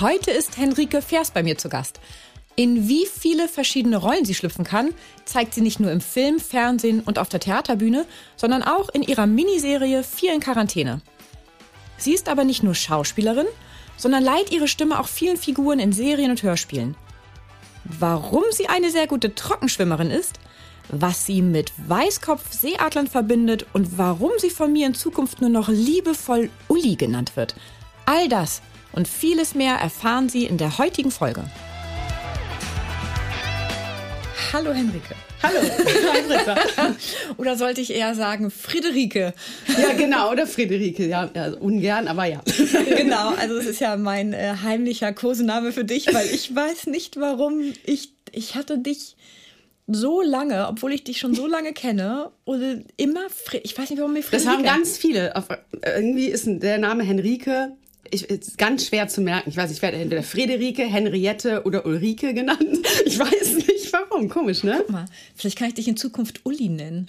Heute ist Henrike Vers bei mir zu Gast. In wie viele verschiedene Rollen sie schlüpfen kann, zeigt sie nicht nur im Film, Fernsehen und auf der Theaterbühne, sondern auch in ihrer Miniserie Vier in Quarantäne. Sie ist aber nicht nur Schauspielerin, sondern leiht ihre Stimme auch vielen Figuren in Serien und Hörspielen. Warum sie eine sehr gute Trockenschwimmerin ist, was sie mit Weißkopf-Seeadlern verbindet und warum sie von mir in Zukunft nur noch liebevoll Uli genannt wird. All das und vieles mehr erfahren Sie in der heutigen Folge. Hallo Henrike. Hallo. Britta. oder sollte ich eher sagen Friederike? Ja, genau, oder Friederike. Ja, also ungern, aber ja. genau, also es ist ja mein äh, heimlicher Kosename für dich, weil ich weiß nicht, warum ich, ich hatte dich so lange, obwohl ich dich schon so lange kenne, oder immer, ich weiß nicht, warum mir Friederike. Das haben ganz viele. Auf, irgendwie ist der Name Henrike ich, ist ganz schwer zu merken. Ich weiß, ich werde entweder Friederike, Henriette oder Ulrike genannt. Ich weiß nicht warum. Komisch, ne? Guck mal, vielleicht kann ich dich in Zukunft Uli nennen.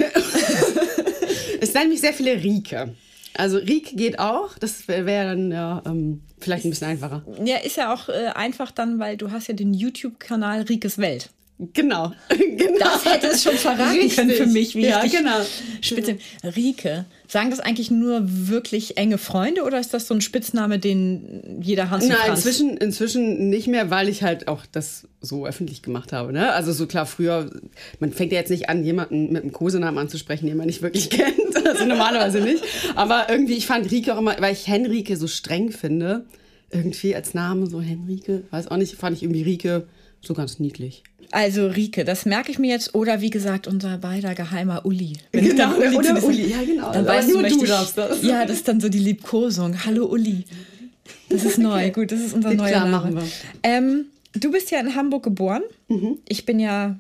es nennen mich sehr viele Rike. Also Rike geht auch. Das wäre wär dann ja ähm, vielleicht ein bisschen einfacher. Ja, ist ja auch äh, einfach dann, weil du hast ja den YouTube-Kanal Rikes Welt. Genau. genau. Das hätte es schon verraten Richtig. können für mich. Wie ja, genau. Spitze. Rike, sagen das eigentlich nur wirklich enge Freunde oder ist das so ein Spitzname, den jeder Hans Nein, inzwischen, inzwischen nicht mehr, weil ich halt auch das so öffentlich gemacht habe. Ne? Also so klar, früher, man fängt ja jetzt nicht an, jemanden mit einem Kosenamen anzusprechen, den man nicht wirklich kennt. Also normalerweise nicht. Aber irgendwie, ich fand Rike auch immer, weil ich Henrike so streng finde, irgendwie als Name so Henrike, weiß auch nicht, fand ich irgendwie Rike so ganz niedlich. Also Rike, das merke ich mir jetzt. Oder wie gesagt, unser beider geheimer Uli. Wenn genau, Uli oder Uli, ja genau. Dann weißt nur du, du darfst das. Ja, das ist dann so die Liebkosung. Hallo Uli. Das ist neu. Okay. Gut, das ist unser Geht neuer klar, Name. Machen wir. Ähm, du bist ja in Hamburg geboren. Mhm. Ich bin ja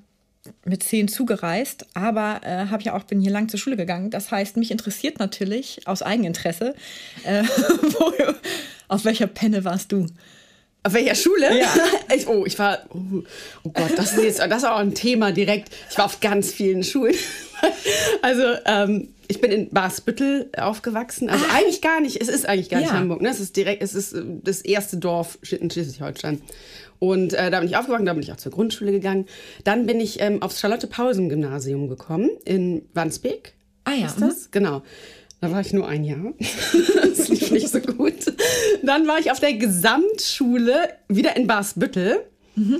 mit zehn zugereist, aber äh, habe ja auch bin hier lang zur Schule gegangen. Das heißt, mich interessiert natürlich aus Eigeninteresse, äh, wo, auf welcher Penne warst du? Auf welcher Schule? Ja. Ich, oh, ich war. Oh, oh, Gott, das ist, jetzt, das ist auch ein Thema direkt. Ich war auf ganz vielen Schulen. Also, ähm, ich bin in Basbüttel aufgewachsen. Also ah. eigentlich gar nicht. Es ist eigentlich gar nicht ja. Hamburg. Ne? Es ist direkt. Es ist äh, das erste Dorf in Schleswig-Holstein. Und äh, da bin ich aufgewachsen. Da bin ich auch zur Grundschule gegangen. Dann bin ich ähm, aufs Charlotte-Pausen-Gymnasium gekommen in Wandsbek. Ah ja. Ist das? Mhm. Genau. Da war ich nur ein Jahr. das lief nicht so gut. Dann war ich auf der Gesamtschule wieder in Basbüttel. Mhm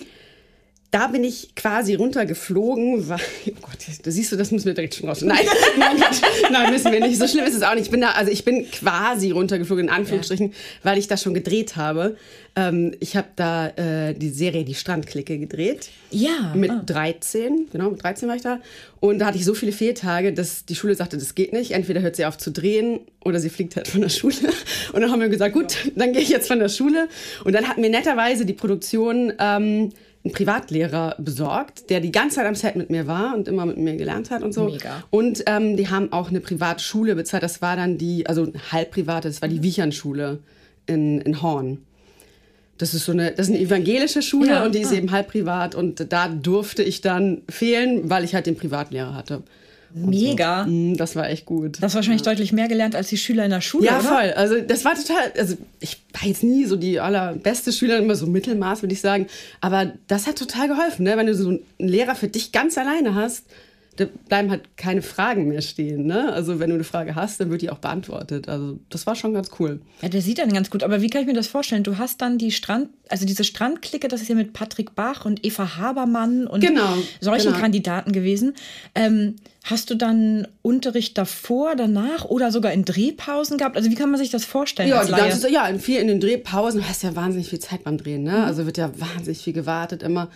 da bin ich quasi runtergeflogen, weil, oh Gott, da siehst du, das müssen wir direkt schon raus. Nein, nein, nein, müssen wir nicht. So schlimm ist es auch nicht. Ich bin da, also ich bin quasi runtergeflogen, in Anführungsstrichen, ja. weil ich das schon gedreht habe. Ähm, ich habe da äh, die Serie Die Strandklicke gedreht. Ja. Mit oh. 13, genau, mit 13 war ich da. Und da hatte ich so viele Fehltage, dass die Schule sagte, das geht nicht. Entweder hört sie auf zu drehen oder sie fliegt halt von der Schule. Und dann haben wir gesagt, gut, dann gehe ich jetzt von der Schule. Und dann hatten wir netterweise die Produktion, ähm, einen Privatlehrer besorgt, der die ganze Zeit am Set mit mir war und immer mit mir gelernt hat und so. Mega. Und ähm, die haben auch eine Privatschule bezahlt. Das war dann die, also halb private, das war die Wiechernschule in, in Horn. Das ist so eine, das ist eine evangelische Schule ja. und die ist ah. eben halb privat und da durfte ich dann fehlen, weil ich halt den Privatlehrer hatte. Mega. So. Mm, das war echt gut. Das wahrscheinlich ja. deutlich mehr gelernt als die Schüler in der Schule. Ja, oder? voll. Also das war total. Also ich war jetzt nie so die allerbeste Schülerin, immer so Mittelmaß, würde ich sagen. Aber das hat total geholfen, ne? wenn du so einen Lehrer für dich ganz alleine hast da bleiben halt keine Fragen mehr stehen. Ne? Also wenn du eine Frage hast, dann wird die auch beantwortet. Also das war schon ganz cool. Ja, der sieht dann ganz gut. Aber wie kann ich mir das vorstellen? Du hast dann die Strand, also diese Strandklicke, das ist ja mit Patrick Bach und Eva Habermann und genau, solchen genau. Kandidaten gewesen. Ähm, Hast du dann Unterricht davor, danach oder sogar in Drehpausen gehabt? Also wie kann man sich das vorstellen? Ja, ganze, ja in, viel, in den Drehpausen hast ja wahnsinnig viel Zeit beim Drehen. Ne? Mhm. Also wird ja wahnsinnig viel gewartet immer.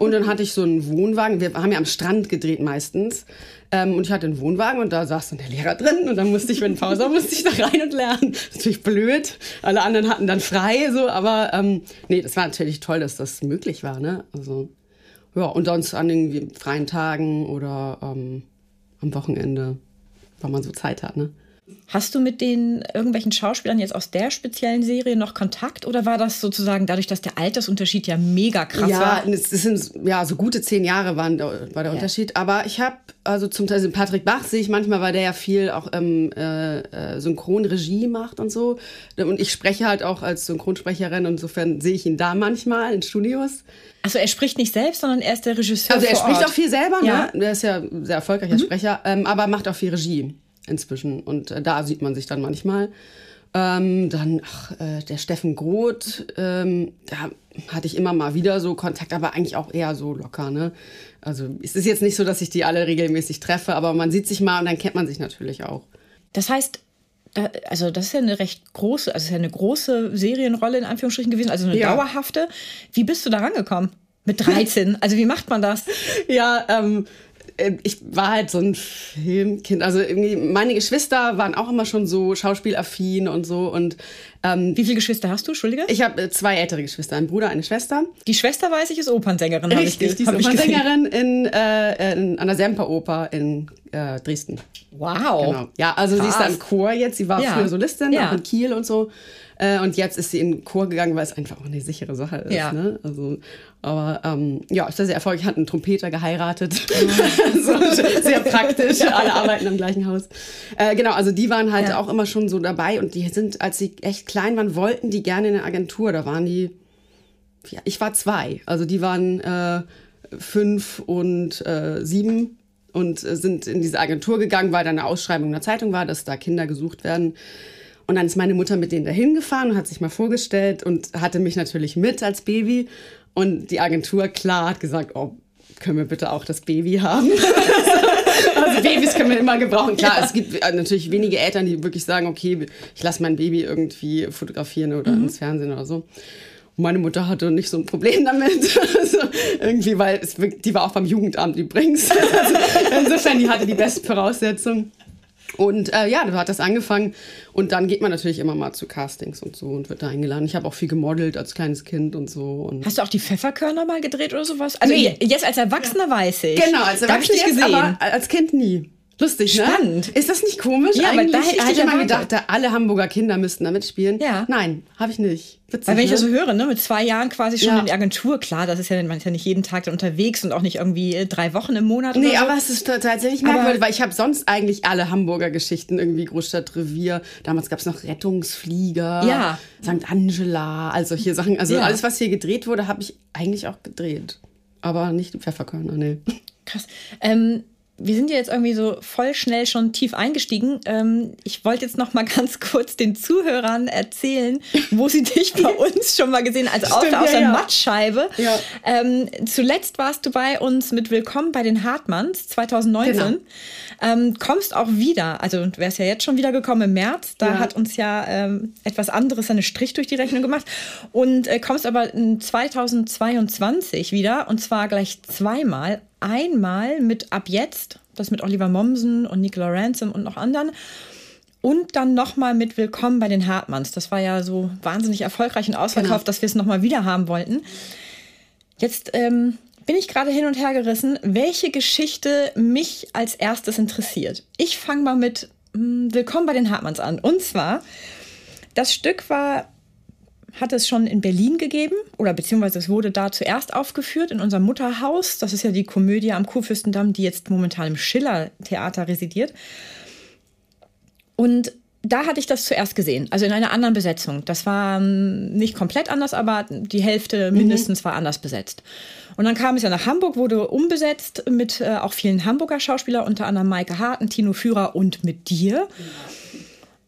Und dann hatte ich so einen Wohnwagen. Wir haben ja am Strand gedreht meistens. Ähm, und ich hatte einen Wohnwagen und da saß dann der Lehrer drin und dann musste ich, wenn Pause war, musste ich da rein und lernen. Das ist natürlich blöd. Alle anderen hatten dann frei, so, aber ähm, nee, das war natürlich toll, dass das möglich war, ne? Also, ja, und sonst an irgendwie freien Tagen oder ähm, am Wochenende, weil man so Zeit hat, ne? Hast du mit den irgendwelchen Schauspielern jetzt aus der speziellen Serie noch Kontakt oder war das sozusagen dadurch, dass der Altersunterschied ja mega krass ja, war? Ja, es sind ja so gute zehn Jahre waren war der ja. Unterschied. Aber ich habe also zum Teil also Patrick Bach sehe ich manchmal, weil der ja viel auch ähm, äh, äh, Synchronregie macht und so. Und ich spreche halt auch als Synchronsprecherin. Insofern sehe ich ihn da manchmal in Studios. Also er spricht nicht selbst, sondern er ist der Regisseur. Also er spricht Ort. auch viel selber, ja. ne? Der ist ja ein sehr erfolgreicher mhm. Sprecher, ähm, aber macht auch viel Regie inzwischen. Und äh, da sieht man sich dann manchmal. Ähm, dann ach, äh, der Steffen Groth, ähm, da hatte ich immer mal wieder so Kontakt, aber eigentlich auch eher so locker. Ne? Also es ist jetzt nicht so, dass ich die alle regelmäßig treffe, aber man sieht sich mal und dann kennt man sich natürlich auch. Das heißt, also das ist ja eine recht große, also ist ja eine große Serienrolle in Anführungsstrichen gewesen, also eine ja. dauerhafte. Wie bist du da rangekommen? Mit 13? also wie macht man das? Ja, ähm, äh, ich war halt so ein Filmkind. Also irgendwie meine Geschwister waren auch immer schon so schauspielaffin und so. Und ähm, wie viele Geschwister hast du? Entschuldige. Ich habe äh, zwei ältere Geschwister, ein Bruder, eine Schwester. Die Schwester weiß ich ist Opernsängerin. Richtig, ich, die ist Opernsängerin in, äh, in, an der Semperoper in äh, Dresden. Wow. Genau. Ja, also Krass. sie ist da im Chor jetzt. Sie war ja. früher Solistin, ja. auch in Kiel und so. Äh, und jetzt ist sie in den Chor gegangen, weil es einfach auch eine sichere Sache ist. Ja. Ne? Also, aber ähm, ja, ist sehr erfolgreich. Hat einen Trompeter geheiratet. so, sehr praktisch. Alle arbeiten im gleichen Haus. Äh, genau, also die waren halt ja. auch immer schon so dabei. Und die sind, als sie echt klein waren, wollten die gerne in eine Agentur. Da waren die, ja, ich war zwei. Also die waren äh, fünf und äh, sieben und sind in diese Agentur gegangen, weil da eine Ausschreibung in der Zeitung war, dass da Kinder gesucht werden. Und dann ist meine Mutter mit denen dahin gefahren und hat sich mal vorgestellt und hatte mich natürlich mit als Baby. Und die Agentur, klar, hat gesagt, oh, können wir bitte auch das Baby haben? also Babys können wir immer gebrauchen. Klar, ja. es gibt äh, natürlich wenige Eltern, die wirklich sagen, okay, ich lasse mein Baby irgendwie fotografieren oder mhm. ins Fernsehen oder so. Und meine Mutter hatte nicht so ein Problem damit. Also irgendwie, weil es, die war auch beim Jugendamt übrigens. Also insofern, die hatte die besten Voraussetzungen. Und äh, ja, da hat das angefangen. Und dann geht man natürlich immer mal zu Castings und so und wird da eingeladen. Ich habe auch viel gemodelt als kleines Kind und so. Und Hast du auch die Pfefferkörner mal gedreht oder sowas? Also nee. jetzt als Erwachsener ja. weiß ich. Genau, als Erwachsener nicht gesehen. aber als Kind nie. Lustig, ne? Spannend. Ist das nicht komisch? Ja, Eigentlich aber da hätte ich immer gedacht, alle Hamburger Kinder müssten da mitspielen. Ja. Nein, habe ich nicht. Witzig, Weil wenn ich das so höre, ne, mit zwei Jahren quasi schon ja. in die Agentur, klar, das ist ja, man ist ja nicht jeden Tag unterwegs und auch nicht irgendwie äh, drei Wochen im Monat. Nee, oder so. aber es ist tatsächlich merkwürdig, weil ich habe sonst eigentlich alle Hamburger Geschichten, irgendwie Großstadtrevier. Damals gab es noch Rettungsflieger, ja. St. Angela, all solche Sachen. Also ja. alles, was hier gedreht wurde, habe ich eigentlich auch gedreht. Aber nicht die Pfefferkörner, nee. Krass. Ähm, wir sind ja jetzt irgendwie so voll schnell schon tief eingestiegen. Ähm, ich wollte jetzt noch mal ganz kurz den Zuhörern erzählen, wo sie dich bei uns schon mal gesehen haben. Also Stimmt, auf, ja, der ja. Mattscheibe. Ja. Ähm, zuletzt warst du bei uns mit Willkommen bei den Hartmanns 2019. Genau. Ähm, kommst auch wieder, also du wärst ja jetzt schon wieder gekommen im März. Da hat uns ja ähm, etwas anderes einen Strich durch die Rechnung gemacht. Und äh, kommst aber 2022 wieder und zwar gleich zweimal einmal mit Ab jetzt, das mit Oliver Mommsen und Nicola Ransom und noch anderen. Und dann nochmal mit Willkommen bei den Hartmanns. Das war ja so wahnsinnig erfolgreich und ausverkauft, genau. dass wir es nochmal wieder haben wollten. Jetzt ähm, bin ich gerade hin und her gerissen, welche Geschichte mich als erstes interessiert. Ich fange mal mit mh, hm, Willkommen bei den Hartmanns an. Und zwar, das Stück war hat es schon in Berlin gegeben oder beziehungsweise es wurde da zuerst aufgeführt in unserem Mutterhaus. Das ist ja die Komödie am Kurfürstendamm, die jetzt momentan im Schiller-Theater residiert. Und da hatte ich das zuerst gesehen, also in einer anderen Besetzung. Das war ähm, nicht komplett anders, aber die Hälfte mhm. mindestens mhm. war anders besetzt. Und dann kam es ja nach Hamburg, wurde umbesetzt mit äh, auch vielen Hamburger Schauspielern, unter anderem Maike Harten, Tino Führer und mit dir.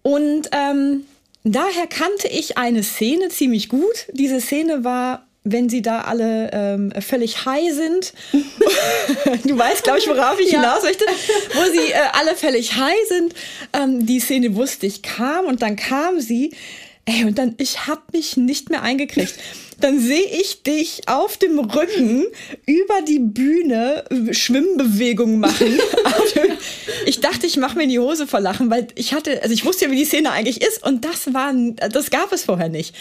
Und ähm, daher kannte ich eine Szene ziemlich gut. Diese Szene war wenn sie da alle ähm, völlig high sind. du weißt, glaube ich, worauf ich ja. hinaus möchte. Wo sie äh, alle völlig high sind. Ähm, die Szene wusste ich kam und dann kam sie. Ey, und dann, ich habe mich nicht mehr eingekriegt. Dann sehe ich dich auf dem Rücken über die Bühne Schwimmbewegungen machen. ich dachte, ich mache mir die Hose vor Lachen, weil ich hatte, also ich wusste ja, wie die Szene eigentlich ist und das war, das gab es vorher nicht.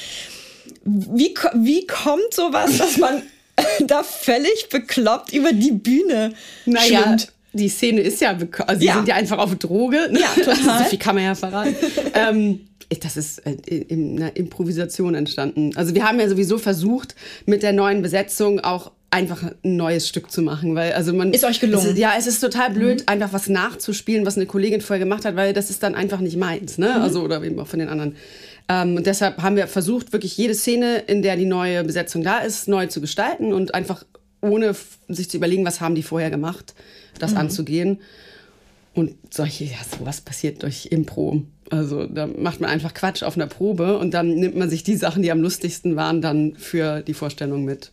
Wie, wie kommt sowas, dass man da völlig bekloppt über die Bühne naja, schwimmt? Die Szene ist ja, also die ja. sind ja einfach auf Droge. Ne? Ja, total. so viel kann man ja verraten. ähm, das ist äh, in einer Improvisation entstanden. Also wir haben ja sowieso versucht, mit der neuen Besetzung auch einfach ein neues Stück zu machen, weil also man ist euch gelungen. Es, ja, es ist total blöd, mhm. einfach was nachzuspielen, was eine Kollegin vorher gemacht hat, weil das ist dann einfach nicht meins, ne? Mhm. Also oder eben auch von den anderen. Ähm, und deshalb haben wir versucht, wirklich jede Szene, in der die neue Besetzung da ist, neu zu gestalten und einfach ohne sich zu überlegen, was haben die vorher gemacht, das mhm. anzugehen. Und solche, ja, sowas passiert durch Impro. Also da macht man einfach Quatsch auf einer Probe und dann nimmt man sich die Sachen, die am lustigsten waren, dann für die Vorstellung mit.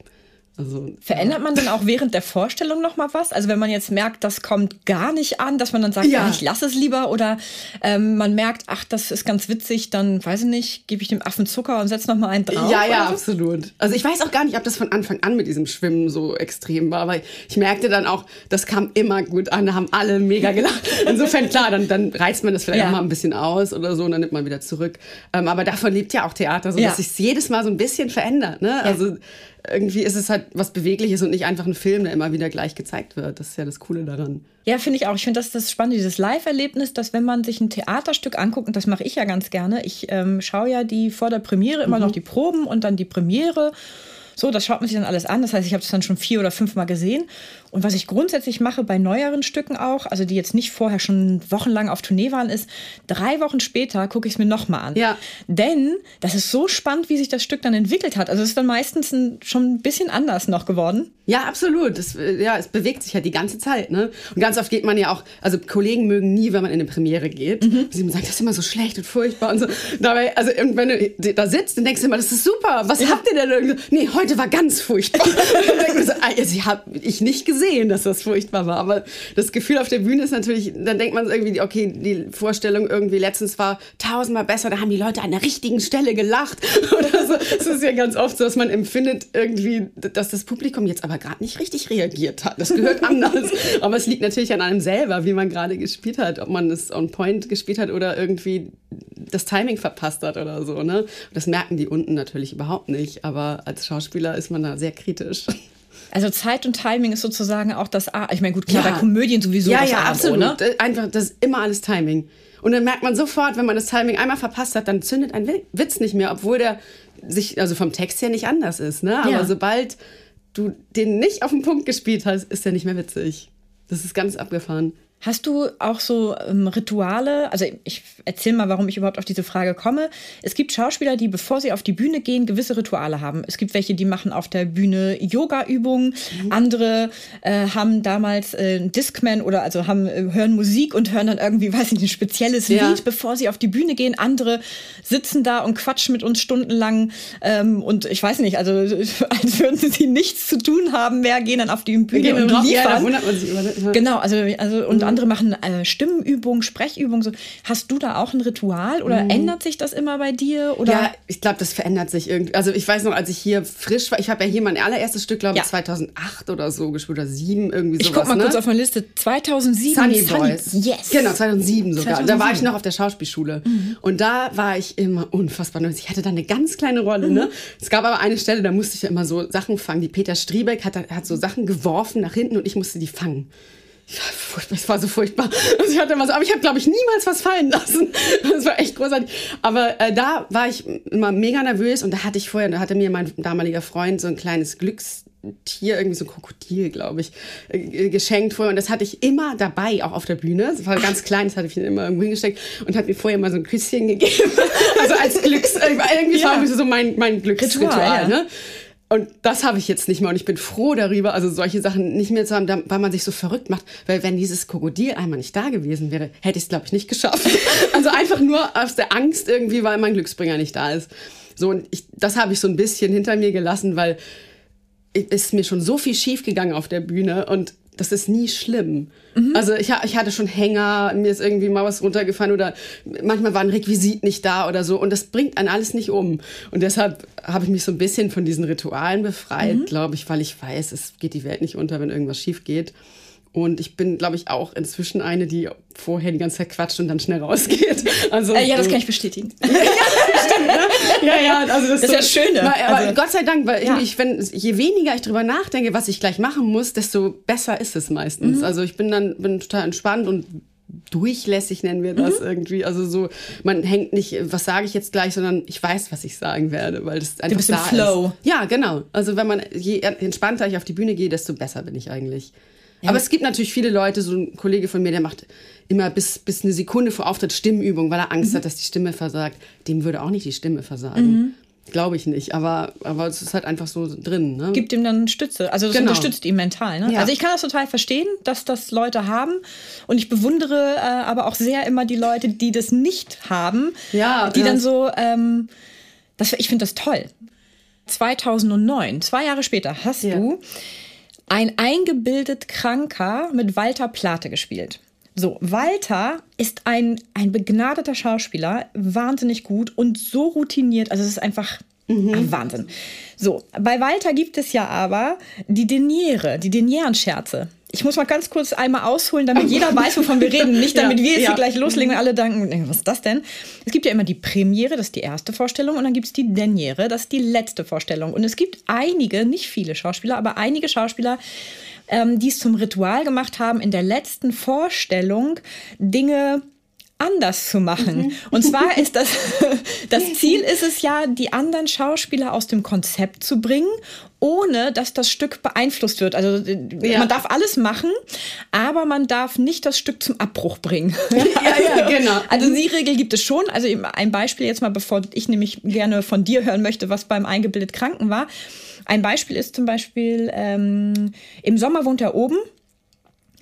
Also, Verändert ja. man dann auch während der Vorstellung noch mal was? Also wenn man jetzt merkt, das kommt gar nicht an, dass man dann sagt, ja. ich lasse es lieber oder ähm, man merkt, ach, das ist ganz witzig, dann weiß ich nicht, gebe ich dem Affen Zucker und setze noch mal einen drauf. Ja, ja, so? absolut. Also ich weiß auch gar nicht, ob das von Anfang an mit diesem Schwimmen so extrem war, aber ich merkte dann auch, das kam immer gut an, da haben alle mega gelacht. Insofern klar, dann, dann reizt man das vielleicht ja. auch mal ein bisschen aus oder so und dann nimmt man wieder zurück. Ähm, aber davon lebt ja auch Theater, so dass sich jedes Mal so ein bisschen verändert. Ne? Also irgendwie ist es halt was Bewegliches und nicht einfach ein Film, der immer wieder gleich gezeigt wird. Das ist ja das Coole daran. Ja, finde ich auch. Ich finde das das Spannende, dieses Live-Erlebnis, dass wenn man sich ein Theaterstück anguckt, und das mache ich ja ganz gerne, ich ähm, schaue ja die vor der Premiere immer mhm. noch die Proben und dann die Premiere. So, das schaut man sich dann alles an. Das heißt, ich habe es dann schon vier oder fünfmal gesehen. Und was ich grundsätzlich mache bei neueren Stücken auch, also die jetzt nicht vorher schon wochenlang auf Tournee waren, ist, drei Wochen später gucke ich es mir nochmal an. Ja. Denn das ist so spannend, wie sich das Stück dann entwickelt hat. Also es ist dann meistens ein, schon ein bisschen anders noch geworden. Ja, absolut. Das, ja, es bewegt sich ja die ganze Zeit. Ne? Und ganz oft geht man ja auch, also Kollegen mögen nie, wenn man in eine Premiere geht. Mhm. Sie sagen, das ist immer so schlecht und furchtbar und so. Dabei, also wenn du da sitzt, dann denkst du immer, das ist super. Was ja. habt ihr denn? Nee, heute war ganz furchtbar. und so, also, habe ich nicht gesehen gesehen, dass das furchtbar war. Aber das Gefühl auf der Bühne ist natürlich, dann denkt man irgendwie, okay, die Vorstellung irgendwie letztens war tausendmal besser, da haben die Leute an der richtigen Stelle gelacht oder so. Es ist ja ganz oft so, dass man empfindet irgendwie, dass das Publikum jetzt aber gerade nicht richtig reagiert hat. Das gehört anders. aber es liegt natürlich an einem selber, wie man gerade gespielt hat, ob man es on point gespielt hat oder irgendwie das Timing verpasst hat oder so. Ne? Das merken die unten natürlich überhaupt nicht, aber als Schauspieler ist man da sehr kritisch. Also Zeit und Timing ist sozusagen auch das A. Ich meine, gut, klar, ja. bei Komödien sowieso ja, das ja, A, absolut. Ne? Einfach, das ist immer alles Timing. Und dann merkt man sofort, wenn man das Timing einmal verpasst hat, dann zündet ein Witz nicht mehr, obwohl der sich, also vom Text her nicht anders ist. Ne? Aber ja. sobald du den nicht auf den Punkt gespielt hast, ist der nicht mehr witzig. Das ist ganz abgefahren. Hast du auch so ähm, Rituale? Also ich erzähle mal, warum ich überhaupt auf diese Frage komme. Es gibt Schauspieler, die, bevor sie auf die Bühne gehen, gewisse Rituale haben. Es gibt welche, die machen auf der Bühne Yoga-Übungen. Mhm. Andere äh, haben damals äh, Discman oder also haben äh, hören Musik und hören dann irgendwie, weiß ich nicht, ein spezielles ja. Lied, bevor sie auf die Bühne gehen. Andere sitzen da und quatschen mit uns stundenlang. Ähm, und ich weiß nicht, also als würden sie nichts zu tun haben mehr, gehen dann auf die Bühne und liefern. Sich über, ja. Genau, also, also und mhm andere machen äh, Stimmenübungen, Sprechübungen. So. Hast du da auch ein Ritual oder mhm. ändert sich das immer bei dir? Oder? Ja, ich glaube, das verändert sich irgendwie. Also ich weiß noch, als ich hier frisch war, ich habe ja hier mein allererstes Stück, glaube ich, ja. 2008 oder so gespielt oder 2007 irgendwie sowas. Ich guck mal ne? kurz auf meine Liste. 2007. Sunny, Sunny Boys. Yes. Genau, 2007 sogar. 2007. Da war ich noch auf der Schauspielschule. Mhm. Und da war ich immer unfassbar nervös. Ich hatte da eine ganz kleine Rolle. Ne? Mhm. Ne? Es gab aber eine Stelle, da musste ich ja immer so Sachen fangen. Die Peter Striebeck hat, hat so Sachen geworfen nach hinten und ich musste die fangen. Es war so furchtbar. Also ich hatte so, aber ich habe, glaube ich, niemals was fallen lassen. Das war echt großartig. Aber äh, da war ich immer mega nervös und da hatte ich vorher, da hatte mir mein damaliger Freund so ein kleines Glückstier, irgendwie so ein Krokodil, glaube ich, äh, geschenkt vorher. Und das hatte ich immer dabei, auch auf der Bühne. Das war ganz klein, das hatte ich immer irgendwo hingesteckt und hat mir vorher mal so ein Küsschen gegeben. also als Glücks, äh, irgendwie ja. war so mein, mein Glücksritual. Ritual, ja. ne? Und das habe ich jetzt nicht mehr und ich bin froh darüber, also solche Sachen nicht mehr zu haben, weil man sich so verrückt macht. Weil wenn dieses Krokodil einmal nicht da gewesen wäre, hätte ich es, glaube ich, nicht geschafft. also einfach nur aus der Angst irgendwie, weil mein Glücksbringer nicht da ist. So, und ich, das habe ich so ein bisschen hinter mir gelassen, weil es ist mir schon so viel schief gegangen auf der Bühne und das ist nie schlimm. Mhm. Also ich, ich hatte schon Hänger, mir ist irgendwie mal was runtergefallen oder manchmal war ein Requisit nicht da oder so und das bringt einen alles nicht um. Und deshalb habe ich mich so ein bisschen von diesen Ritualen befreit, mhm. glaube ich, weil ich weiß, es geht die Welt nicht unter, wenn irgendwas schief geht. Und ich bin, glaube ich, auch inzwischen eine, die vorher die ganze Zeit quatscht und dann schnell rausgeht. Also, äh, ja, das kann ich bestätigen. ja, stimmt, ne? Ja, ja, also das, das ist so, ja schön. Aber also, Gott sei Dank, weil ja. ich, wenn, je weniger ich drüber nachdenke, was ich gleich machen muss, desto besser ist es meistens. Mhm. Also ich bin dann bin total entspannt und durchlässig nennen wir das mhm. irgendwie. Also so, man hängt nicht, was sage ich jetzt gleich, sondern ich weiß, was ich sagen werde, weil das einfach du bist da im Flow. Ist. Ja, genau. Also wenn man je entspannter ich auf die Bühne gehe, desto besser bin ich eigentlich. Ja. Aber es gibt natürlich viele Leute, so ein Kollege von mir, der macht immer bis, bis eine Sekunde vor Auftritt Stimmübung, weil er Angst mhm. hat, dass die Stimme versagt. Dem würde auch nicht die Stimme versagen. Mhm. Glaube ich nicht, aber, aber es ist halt einfach so drin. Ne? Gibt ihm dann Stütze, also das genau. unterstützt ihn mental. Ne? Ja. Also ich kann das total verstehen, dass das Leute haben und ich bewundere äh, aber auch sehr immer die Leute, die das nicht haben, ja, die ja. dann so, ähm, das, ich finde das toll. 2009, zwei Jahre später, hast ja. du ein eingebildet Kranker mit Walter Plate gespielt. So, Walter ist ein, ein begnadeter Schauspieler, wahnsinnig gut und so routiniert. Also es ist einfach mhm. Wahnsinn. So, bei Walter gibt es ja aber die Deniere, die Denieren-Scherze ich muss mal ganz kurz einmal ausholen, damit jeder weiß, wovon wir reden. Nicht, damit ja, wir jetzt ja. hier gleich loslegen und alle denken, was ist das denn? Es gibt ja immer die Premiere, das ist die erste Vorstellung, und dann gibt es die Deniere, das ist die letzte Vorstellung. Und es gibt einige, nicht viele Schauspieler, aber einige Schauspieler, ähm, die es zum Ritual gemacht haben, in der letzten Vorstellung Dinge anders zu machen. Mhm. Und zwar ist das, das Ziel ist es ja, die anderen Schauspieler aus dem Konzept zu bringen, ohne dass das Stück beeinflusst wird. Also ja. man darf alles machen, aber man darf nicht das Stück zum Abbruch bringen. Ja, ja, genau. Also die Regel gibt es schon. Also ein Beispiel jetzt mal, bevor ich nämlich gerne von dir hören möchte, was beim eingebildet Kranken war. Ein Beispiel ist zum Beispiel, ähm, im Sommer wohnt er oben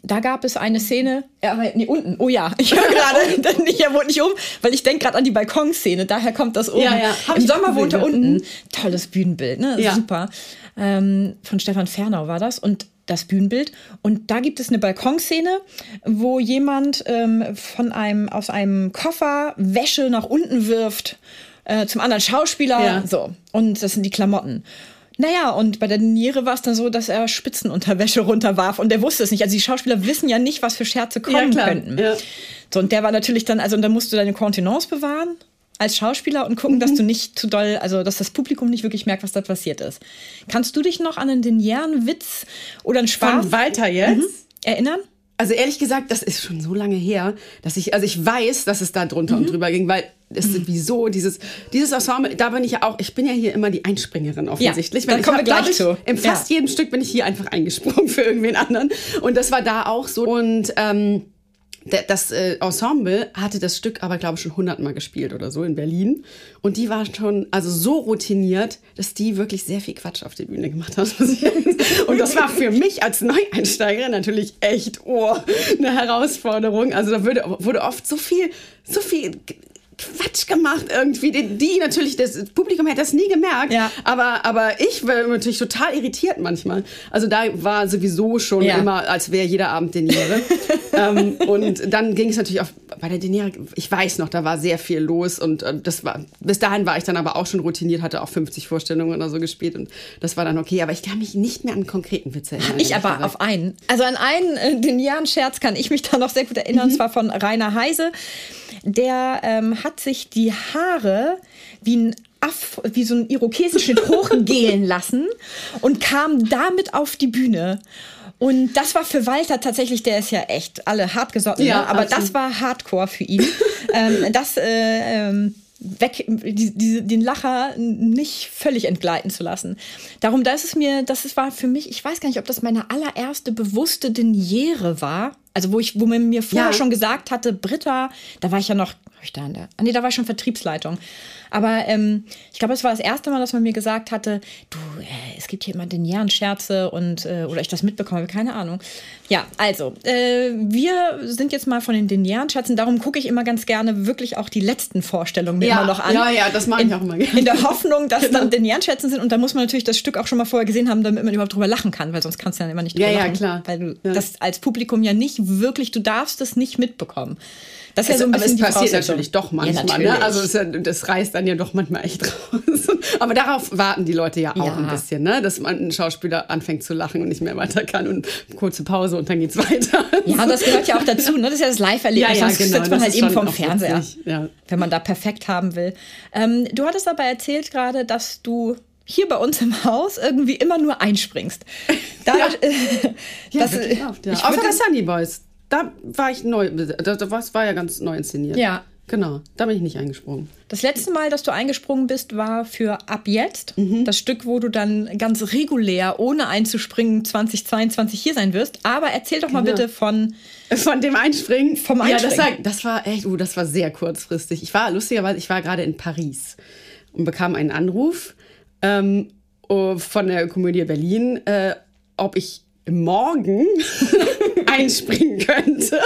da gab es eine Szene, äh, nee, unten, oh ja, ich höre gerade, ich wohnt nicht um, weil ich denke gerade an die Balkonszene, daher kommt das oben. Ja, ja. Im Sommer wohnt er unten, tolles Bühnenbild, ne? Ja. super. Ähm, von Stefan Fernau war das und das Bühnenbild. Und da gibt es eine Balkonszene, wo jemand ähm, von einem, aus einem Koffer Wäsche nach unten wirft äh, zum anderen Schauspieler. Ja. So. Und das sind die Klamotten. Naja, und bei der Niere war es dann so, dass er Spitzenunterwäsche runterwarf und der wusste es nicht. Also die Schauspieler wissen ja nicht, was für Scherze kommen ja, könnten. Ja. So, und der war natürlich dann, also und dann musst du deine Kontenance bewahren als Schauspieler und gucken, mhm. dass du nicht zu doll, also dass das Publikum nicht wirklich merkt, was da passiert ist. Kannst du dich noch an einen denieren Witz oder einen Spaß Von Walter jetzt mhm. erinnern? Also ehrlich gesagt, das ist schon so lange her, dass ich, also ich weiß, dass es da drunter mhm. und drüber ging, weil es mhm. sowieso dieses, dieses Ensemble, da bin ich ja auch, ich bin ja hier immer die Einspringerin offensichtlich. Ja, da kommen wir gleich zu. In fast ja. jedem Stück bin ich hier einfach eingesprungen für irgendwen anderen. Und das war da auch so. Und ähm, das äh, Ensemble hatte das Stück aber, glaube ich, schon hundertmal gespielt oder so in Berlin. Und die war schon also so routiniert, dass die wirklich sehr viel Quatsch auf der Bühne gemacht hat. Und das war für mich als Neueinsteigerin natürlich echt oh, eine Herausforderung. Also da wurde, wurde oft so viel, so viel Quatsch gemacht irgendwie. Die, die, natürlich, das Publikum hätte das nie gemerkt. Ja. Aber, aber ich war natürlich total irritiert manchmal. Also da war sowieso schon ja. immer, als wäre jeder Abend Deniere. ähm, und dann ging es natürlich auch bei der Deniere, ich weiß noch, da war sehr viel los und äh, das war, bis dahin war ich dann aber auch schon routiniert, hatte auch 50 Vorstellungen oder so gespielt und das war dann okay. Aber ich kann mich nicht mehr an konkreten Witze erinnern. Ich aber gesagt. auf einen. Also an einen äh, Denieren-Scherz kann ich mich da noch sehr gut erinnern, mhm. und zwar von Rainer Heise. Der ähm, hat sich die Haare wie ein Aff, wie so ein Irokesenschnitt hochgehen lassen und kam damit auf die Bühne. Und das war für Walter tatsächlich, der ist ja echt alle hartgesotten, ja, ne? aber absolut. das war Hardcore für ihn. ähm, das äh, ähm, weg, die, die, den Lacher nicht völlig entgleiten zu lassen. Darum, da ist es mir, das war für mich, ich weiß gar nicht, ob das meine allererste bewusste Deniere war. Also wo ich, wo man mir vorher ja. schon gesagt hatte, Britta, da war ich ja noch Habe ich da in der. Ah, nee, da war ich schon Vertriebsleitung. Aber ähm, ich glaube, es war das erste Mal, dass man mir gesagt hatte, du, äh, es gibt hier immer den Scherze und äh, oder ich das mitbekomme, keine Ahnung. Ja, also, äh, wir sind jetzt mal von den Denieren-Schätzen, darum gucke ich immer ganz gerne wirklich auch die letzten Vorstellungen mir Ja, immer noch an. ja, ja, das mache ich auch immer gerne. In der Hoffnung, dass Genau. dann Denieren-Schätzen sind und da muss man natürlich das Stück auch schon mal vorher gesehen haben, damit man überhaupt drüber lachen kann, weil sonst kannst du dann immer nicht drüber Ja, ja, lachen. klar. Weil du Ja. das als Publikum ja nicht wirklich, du darfst es nicht mitbekommen. Das ist ja so ein aber bisschen es die passiert natürlich doch manchmal. Ja, ne? natürlich. Also es ist ja, das reißt dann ja doch manchmal echt raus. Aber darauf warten die Leute ja auch Ja. ein bisschen, ne? dass man ein Schauspieler anfängt zu lachen und nicht mehr weiter kann und kurze Pause und dann geht's weiter. Ja, das gehört ja auch dazu. Ne? Das ist ja das Live-Erlebnis. Ja, ja, genau, sitzt man das halt eben vom Fernseher, wenn man da perfekt haben will. Ähm, du hattest aber erzählt gerade, dass du hier bei uns im Haus irgendwie immer nur einspringst. Da, Ja. äh, Ja, das, oft, ja. ich Außer bei Sunny Boys. Da war ich neu, da, da war, ja ganz neu inszeniert. Ja. Genau, da bin ich nicht eingesprungen. Das letzte Mal, dass du eingesprungen bist, war für Ab jetzt. Mhm. Das Stück, wo du dann ganz regulär, ohne einzuspringen, 2022 hier sein wirst. Aber erzähl doch mal Genau. bitte von. Von dem Einspringen? Vom Ja, das war, Einspringen. das war echt, uh, das war sehr kurzfristig. Ich war, lustigerweise, ich war gerade in Paris und bekam einen Anruf ähm, oh, von der Komödie Berlin, äh, ob ich morgen einspringen könnte.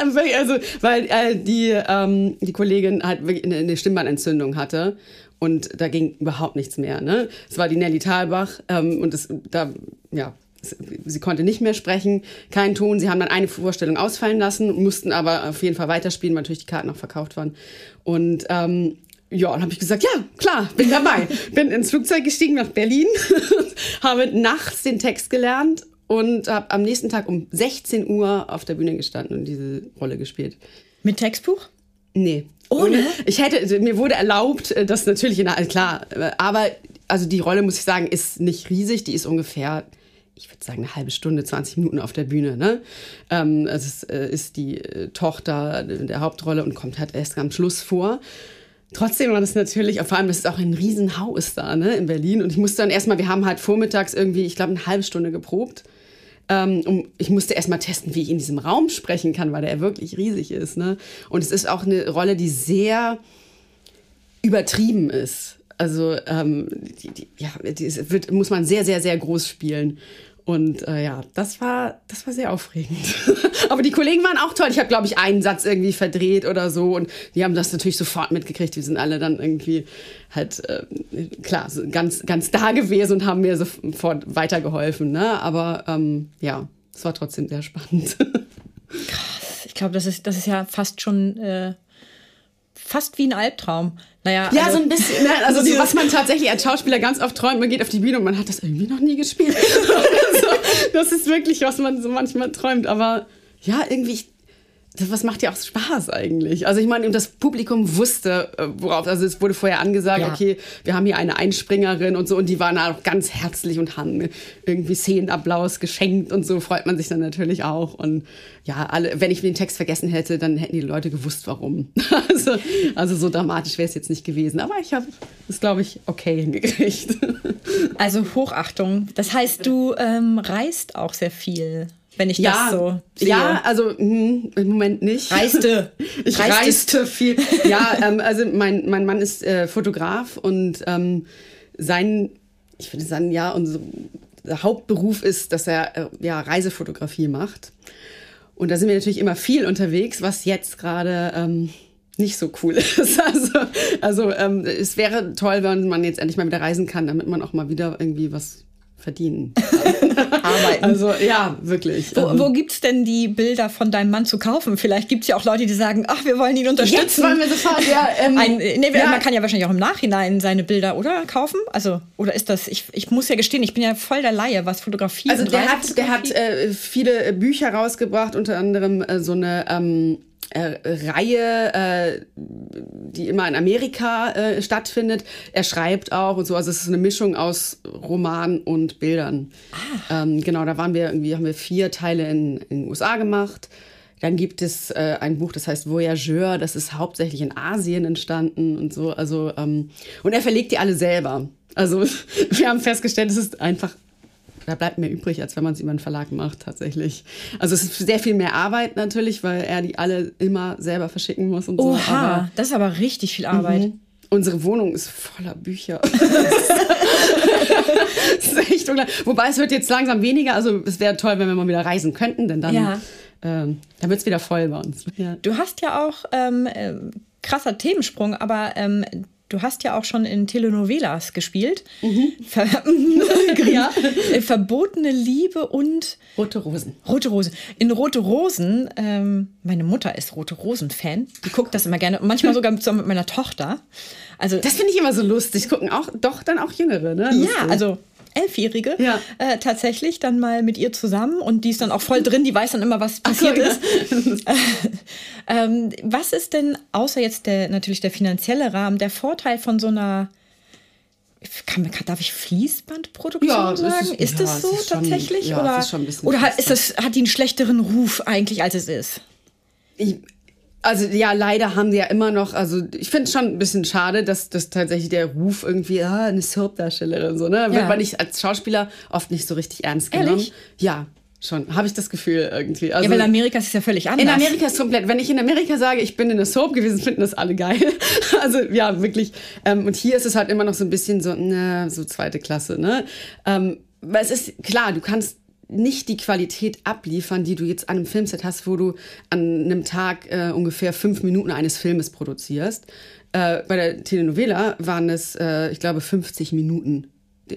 also, weil äh, die, ähm, die Kollegin halt wirklich eine, eine Stimmbandentzündung hatte. Und da ging überhaupt nichts mehr. Ne? Es war die Nelly Thalbach ähm, und es, da, ja, es- sie konnte nicht mehr sprechen, kein Ton. Sie haben dann eine Vorstellung ausfallen lassen, mussten aber auf jeden Fall weiterspielen, weil natürlich die Karten noch verkauft waren. Und ähm, ja, dann habe ich gesagt, ja, klar, bin dabei. bin ins Flugzeug gestiegen nach Berlin, habe nachts den Text gelernt und habe am nächsten Tag um 16 Uhr auf der Bühne gestanden und diese Rolle gespielt. Mit Textbuch? Nee. Ohne? Ich hätte, mir wurde erlaubt, äh, das natürlich in der, klar, äh, aber also die Rolle, muss ich sagen, ist nicht riesig, die ist ungefähr, ich würde sagen, eine halbe Stunde, 20 Minuten auf der Bühne. Ne? Ähm, also es äh, ist die äh, Tochter der Hauptrolle und kommt halt erst am Schluss vor. Trotzdem war das natürlich, vor allem, das ist auch ein Riesenhaus da, ne, in Berlin. Und ich musste dann erstmal, wir haben halt vormittags irgendwie, ich glaube, eine halbe Stunde geprobt. Ähm, ich musste erstmal testen, wie ich in diesem Raum sprechen kann, weil der wirklich riesig ist. Ne? Und es ist auch eine Rolle, die sehr übertrieben ist. Also ähm, die, die, ja, die wird, muss man sehr, sehr, sehr groß spielen. Und äh, ja, das war, das war sehr aufregend. Aber die Kollegen waren auch toll. Ich habe, glaube ich, einen Satz irgendwie verdreht oder so. Und die haben das natürlich sofort mitgekriegt. Wir sind alle dann irgendwie halt, äh, klar, ganz, ganz da gewesen und haben mir sofort weitergeholfen. Ne? Aber ähm, ja, es war trotzdem sehr spannend. Ich glaube, das ist, das ist ja fast schon äh, fast wie ein Albtraum. Naja, Ja, also, so ein bisschen. Ne? Also, so, was man tatsächlich als Schauspieler ganz oft träumt, man geht auf die Bühne und man hat das irgendwie noch nie gespielt. Das ist wirklich, was man so manchmal träumt. Aber ja, irgendwie, ich- was macht ja auch Spaß eigentlich? Also ich meine, das Publikum wusste, äh, worauf, also es wurde vorher angesagt, Ja. okay, wir haben hier eine Einspringerin und so und die waren auch ganz herzlich und haben irgendwie Szenenapplaus geschenkt und so freut man sich dann natürlich auch und ja, alle, wenn ich den Text vergessen hätte, dann hätten die Leute gewusst, warum. Also, also so dramatisch wäre es jetzt nicht gewesen, aber ich habe es, glaube ich, okay hingekriegt. also Hochachtung. Das heißt, du ähm, reist auch sehr viel, wenn ich Ja, das so sehe. ja, also hm, im Moment nicht. Reiste. Ich Reiste. reiste viel. Ja, ähm, also mein, mein Mann ist äh, Fotograf und ähm, sein, ich würde sagen, ja, unser Hauptberuf ist, dass er äh, ja, Reisefotografie macht. Und da sind wir natürlich immer viel unterwegs, was jetzt gerade ähm, nicht so cool ist. Also, also ähm, es wäre toll, wenn man jetzt endlich mal wieder reisen kann, damit man auch mal wieder irgendwie was verdienen. Arbeiten. Also ja, wirklich. Wo, Ähm, wo gibt es denn die Bilder von deinem Mann zu kaufen? Vielleicht gibt es ja auch Leute, die sagen, ach, wir wollen ihn unterstützen. Jetzt wollen wir sofort, ja. Ähm, Ein, nee, ja. Man kann ja wahrscheinlich auch im Nachhinein seine Bilder, oder? Kaufen? Also, oder ist das, ich, ich muss ja gestehen, ich bin ja voll der Laie, was Fotografie Also der hat, der hat äh, viele äh, Bücher rausgebracht, unter anderem äh, so eine ähm, äh, Reihe, äh, die immer in Amerika äh, stattfindet. Er schreibt auch und so, also es ist eine Mischung aus Roman und Bildern. Ähm, genau, da waren wir irgendwie, haben wir vier Teile in, in den USA gemacht. Dann gibt es äh, ein Buch, das heißt Voyageur, das ist hauptsächlich in Asien entstanden und so. Also, ähm, und er verlegt die alle selber. Also wir haben festgestellt, es ist einfach da bleibt mehr übrig, als wenn man es über einen Verlag macht, tatsächlich. Also es ist sehr viel mehr Arbeit natürlich, weil er die alle immer selber verschicken muss und Oha, so. Aber das ist aber richtig viel Arbeit. Mhm. Unsere Wohnung ist voller Bücher. das ist echt unglaublich. Wobei es wird jetzt langsam weniger. Also es wäre toll, wenn wir mal wieder reisen könnten, denn dann, Ja. ähm, dann wird es wieder voll bei uns. Ja. Du hast ja auch, ähm, ähm, krasser Themensprung, aber ähm, du hast ja auch schon in Telenovelas gespielt. Ver Ja. Verbotene Liebe und Rote Rosen. Rote Rose. In Rote Rosen, ähm, meine Mutter ist Rote Rosen-Fan. Die guckt das immer gerne. Manchmal sogar zusammen mit meiner Tochter. Also, Das finde ich immer so lustig. Gucken auch doch dann auch Jüngere, ne? Lustig. ja, also Elfjährige Ja. äh, tatsächlich dann mal mit ihr zusammen und die ist dann auch voll drin, die weiß dann immer, was so, passiert ja. ist. ähm, was ist denn, außer jetzt der natürlich der finanzielle Rahmen, der Vorteil von so einer kann, kann, darf ich Fließbandproduktion Ja, sagen? ist- Ist, ja, das so ist schon- tatsächlich? ja, oder ist oder hat, ist das, hat die einen schlechteren Ruf eigentlich, als es ist? Ich, also ja, leider haben die ja immer noch, also ich finde es schon ein bisschen schade, dass, dass tatsächlich der Ruf irgendwie, ah, eine Soap-Darstellerin so, ne? Wird Ja. man nicht als Schauspieler oft nicht so richtig ernst genommen. Ehrlich? Ja, schon. Habe ich das Gefühl irgendwie. Also, Ja, weil Amerika ist ja völlig anders. in Amerika ist komplett, wenn ich in Amerika sage, ich bin in der Soap gewesen, finden das alle geil. Also ja, wirklich. Ähm, und hier ist es halt immer noch so ein bisschen so, ne, so zweite Klasse, ne? Ähm, weil es ist klar, du kannst nicht die Qualität abliefern, die du jetzt an einem Filmset hast, wo du an einem Tag äh, ungefähr fünf Minuten eines Filmes produzierst. Äh, bei der Telenovela waren es, äh, ich glaube, 50 Minuten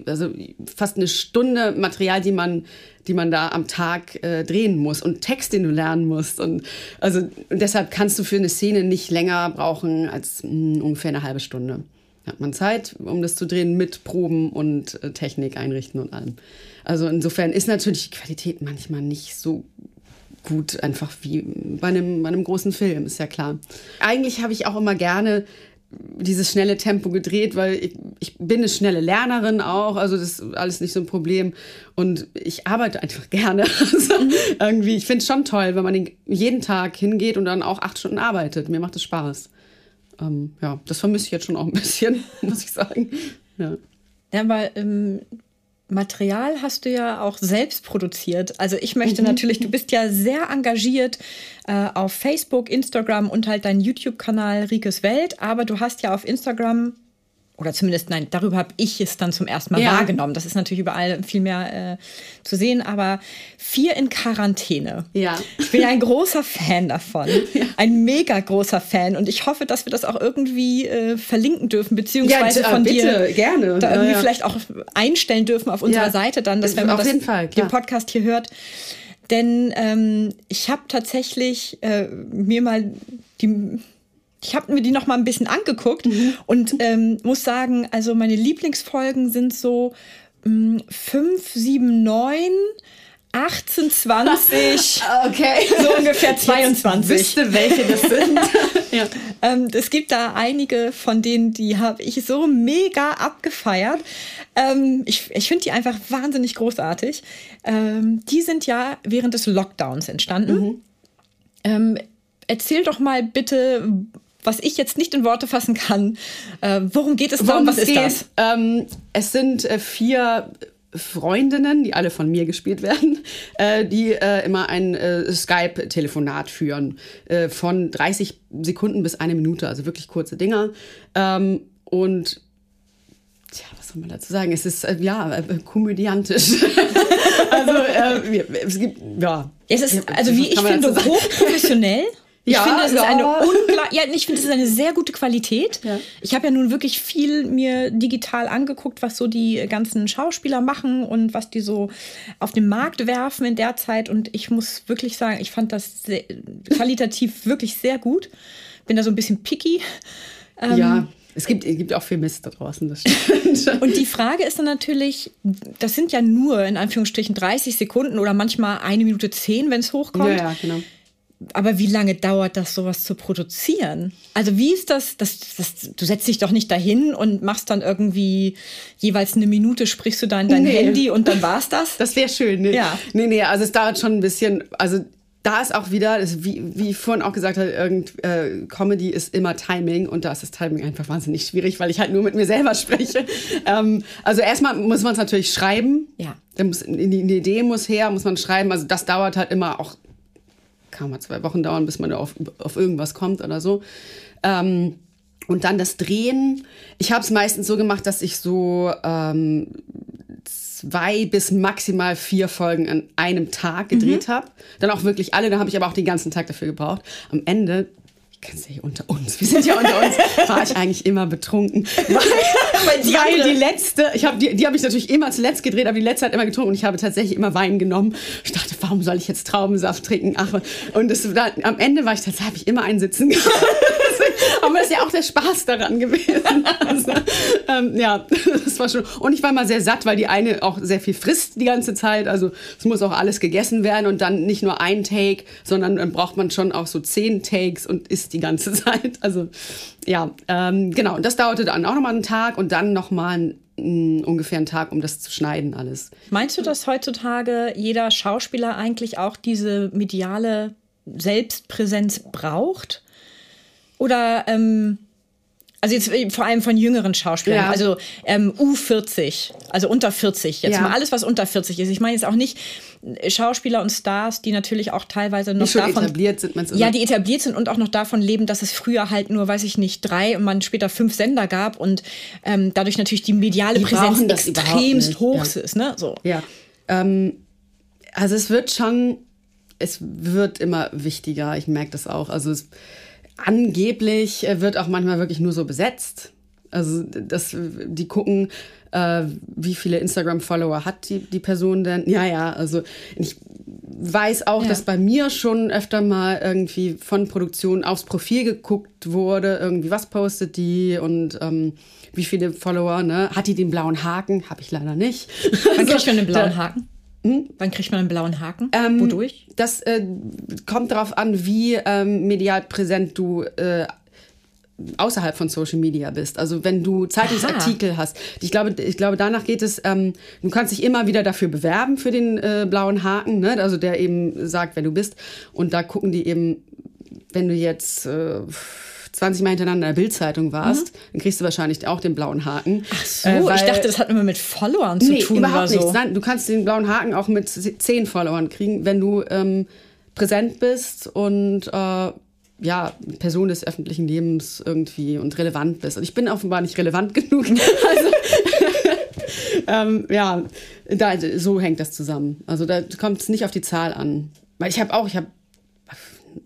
also fast eine Stunde Material, die man, die man da am Tag äh, drehen muss und Text, den du lernen musst. Und also und deshalb kannst du für eine Szene nicht länger brauchen als mh, ungefähr eine halbe Stunde. Hat man Zeit, um das zu drehen mit Proben und äh, Technik einrichten und allem. Also insofern ist natürlich die Qualität manchmal nicht so gut, einfach wie bei einem, bei einem großen Film, ist ja klar. Eigentlich habe ich auch immer gerne dieses schnelle Tempo gedreht, weil ich, ich bin eine schnelle Lernerin auch, also das ist alles nicht so ein Problem. Und ich arbeite einfach gerne. Also irgendwie, ich finde es schon toll, wenn man den jeden Tag hingeht und dann auch acht Stunden arbeitet. Mir macht es Spaß. Ähm, ja, das vermisse ich jetzt schon auch ein bisschen, muss ich sagen. Ja. Ja, aber ähm, Material hast du ja auch selbst produziert. Also ich möchte natürlich, du bist ja sehr engagiert äh, auf Facebook, Instagram und halt deinen YouTube-Kanal Rikes Welt, aber du hast ja auf Instagram oder zumindest, nein, darüber habe ich es dann zum ersten Mal Ja. wahrgenommen. Das ist natürlich überall viel mehr äh, zu sehen, aber vier in Quarantäne. Ja. Ich bin ja ein großer Fan davon. Ein mega großer Fan. Und ich hoffe, dass wir das auch irgendwie äh, verlinken dürfen, beziehungsweise Ja, von bitte, dir gerne. da Ja, irgendwie ja. vielleicht auch einstellen dürfen auf unserer Ja. Seite dann, dass wenn man das, Fall, den Podcast hier hört. Denn ähm, ich habe tatsächlich äh, mir mal die ich habe mir die noch mal ein bisschen angeguckt Mhm. und ähm, muss sagen, also meine Lieblingsfolgen sind so mh, 5, 7, 9, 18, 20, Okay. so ungefähr 22. Wüsste, welche das sind. ja. Ähm, es gibt da einige von denen, die habe ich so mega abgefeiert. Ähm, ich ich finde die einfach wahnsinnig großartig. Ähm, die sind ja während des Lockdowns entstanden. Ähm, erzähl doch mal bitte, was ich jetzt nicht in Worte fassen kann. Äh, worum geht es da und was es ist das? Ähm, es sind äh, vier Freundinnen, die alle von mir gespielt werden, äh, die äh, immer ein äh, Skype-Telefonat führen äh, von 30 Sekunden bis eine Minute, also wirklich kurze Dinger. Ähm, und Tja, was soll man dazu sagen? Es ist äh, ja äh, komödiantisch. also es gibt ja. Es ist, also wie ich finde, hochprofessionell. Ich Ja, finde, es ist ja. eine ungla ja, ich finde, es ist eine sehr gute Qualität. Ja. Ich habe ja nun wirklich viel mir digital angeguckt, was so die ganzen Schauspieler machen und was die so auf den Markt werfen in der Zeit. Und ich muss wirklich sagen, ich fand das sehr, qualitativ wirklich sehr gut. Bin da so ein bisschen picky. Ähm, Ja, es gibt, es gibt auch viel Mist da draußen, das stimmt. Und die Frage ist dann natürlich, das sind ja nur in Anführungsstrichen 30 Sekunden oder manchmal eine Minute zehn, wenn es hochkommt. ja, ja, genau. Aber wie lange dauert das, sowas zu produzieren? Also wie ist das, das, das? Du setzt dich doch nicht dahin und machst dann irgendwie jeweils eine Minute, sprichst du da in dein Nee. Handy und dann war's das? Das wäre schön, ne? Ja. Nee, nee, also es dauert schon ein bisschen, also da ist auch wieder, ist wie, wie ich vorhin auch gesagt habe, irgend, äh, Comedy ist immer Timing und da ist das Timing einfach wahnsinnig schwierig, weil ich halt nur mit mir selber spreche. ähm, also erstmal muss man es natürlich schreiben. Ja. Dann muss, die, die Idee muss her, muss man schreiben. Also das dauert halt immer auch, kann mal zwei Wochen dauern, bis man auf, auf irgendwas kommt oder so. Ähm, und dann das Drehen. Ich habe es meistens so gemacht, dass ich so ähm, zwei bis maximal vier Folgen an einem Tag gedreht mhm. habe. Dann auch wirklich alle, da habe ich aber auch den ganzen Tag dafür gebraucht. Am Ende ich kann es ja hier unter uns, wir sind ja unter uns, war ich eigentlich immer betrunken. Weil, weil die letzte, ich hab, die, die habe ich natürlich immer zuletzt gedreht, aber die letzte hat immer getrunken und ich habe tatsächlich immer Wein genommen. Ich dachte, warum soll ich jetzt Traubensaft trinken? Ach, und das, da, am Ende war ich tatsächlich, habe ich immer einen sitzen gehabt. Aber das ist ja auch der Spaß daran gewesen. Also, ähm, ja, das war schon. Und ich war mal sehr satt, weil die eine auch sehr viel frisst die ganze Zeit. Also es muss auch alles gegessen werden und dann nicht nur ein Take, sondern dann braucht man schon auch so zehn Takes und isst die ganze Zeit. Also ja, ähm, genau. Und das dauerte dann auch nochmal einen Tag und dann nochmal ungefähr einen Tag, um das zu schneiden alles. Meinst du, dass heutzutage jeder Schauspieler eigentlich auch diese mediale Selbstpräsenz braucht? Oder ähm, also jetzt äh, vor allem von jüngeren Schauspielern, ja. also ähm, U40, also unter 40. Jetzt ja. mal alles, was unter 40 ist. Ich meine jetzt auch nicht äh, Schauspieler und Stars, die natürlich auch teilweise noch die davon etabliert sind. Meinst du ja, die etabliert sind und auch noch davon leben, dass es früher halt nur, weiß ich nicht, drei und man später fünf Sender gab und ähm, dadurch natürlich die mediale die Präsenz extremst hoch ja. ist. Ne? So. Ja. Ähm, also es wird schon, es wird immer wichtiger. Ich merke das auch. Also es angeblich äh, wird auch manchmal wirklich nur so besetzt. Also das, die gucken, äh, wie viele Instagram-Follower hat die, die Person denn. Ja, ja, also ich weiß auch, ja. dass bei mir schon öfter mal irgendwie von Produktion aufs Profil geguckt wurde, irgendwie was postet die und ähm, wie viele Follower, ne? Hat die den blauen Haken? Habe ich leider nicht. Wann also, kriegt man den blauen Haken? Hm? Wann kriegt man einen blauen Haken? Ähm, Wodurch? Das äh, kommt darauf an, wie ähm, medial präsent du äh, außerhalb von Social Media bist. Also wenn du Zeitungsartikel Aha. hast. Ich glaube, ich glaube, danach geht es, ähm, du kannst dich immer wieder dafür bewerben für den äh, blauen Haken, ne? also der eben sagt, wer du bist. Und da gucken die eben, wenn du jetzt äh, 20 Mal hintereinander in der Bildzeitung warst, mhm. dann kriegst du wahrscheinlich auch den blauen Haken. Ach so, äh, weil, ich dachte, das hat immer mit Followern zu nee, tun überhaupt oder so. Nein, du kannst den blauen Haken auch mit 10 Followern kriegen, wenn du ähm, präsent bist und äh, ja, Person des öffentlichen Lebens irgendwie und relevant bist. Und ich bin offenbar nicht relevant genug. also, ähm, ja, da, so hängt das zusammen. Also da kommt es nicht auf die Zahl an. Weil ich habe auch, ich habe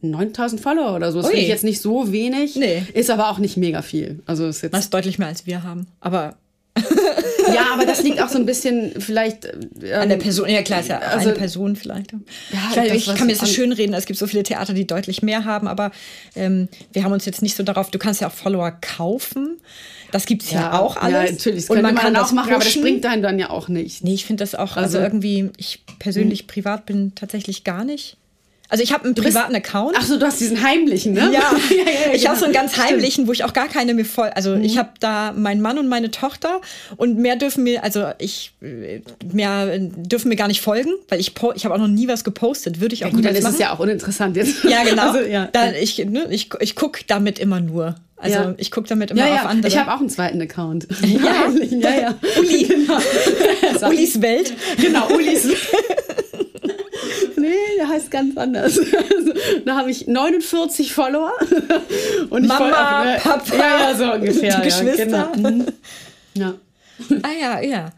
9000 Follower oder so. Das finde ich jetzt nicht so wenig. Nee. Ist aber auch nicht mega viel. Also ist jetzt. Das ist deutlich mehr als wir haben. Aber. ja, aber das liegt auch so ein bisschen vielleicht. Ähm, An der Person, ja klar, ist ja also, eine Person vielleicht. Ja, ich, ich kann mir das so schön reden, es gibt so viele Theater, die deutlich mehr haben, aber ähm, wir haben uns jetzt nicht so darauf, du kannst ja auch Follower kaufen. Das gibt es ja, ja, auch alles. Ja, natürlich. Und man, man kann das machen, aber das bringt einen dann ja auch nicht. Nee, ich finde das auch, also, also irgendwie, ich persönlich hm. privat bin tatsächlich gar nicht also ich habe einen privaten Account. Ach so, du hast diesen heimlichen, ne? Ja, ja, ja ich habe so einen ganz heimlichen, wo ich auch gar keine mir voll. Also mhm. ich habe da meinen Mann und meine Tochter und mehr dürfen mir, also ich mehr dürfen mir gar nicht folgen, weil ich ich habe auch noch nie was gepostet. Würde ich auch ja, gut, dann ist es ja auch uninteressant jetzt. Ja, genau. Also, ja. Da, ich ne, ich, ich gucke damit immer nur. Also ja. ich gucke damit immer ja, ja. auf andere. Ich habe auch einen zweiten Account. Ja, ja, ja. Uli. Genau. Ulis Welt. Genau, Ulis Welt. Nee, der heißt ganz anders. Also, da habe ich 49 Follower. Und ich Mama, ne, Papa. Ja, ja, so ungefähr. Die Geschwister. Genau. Mhm. Ja. Ah ja, ja.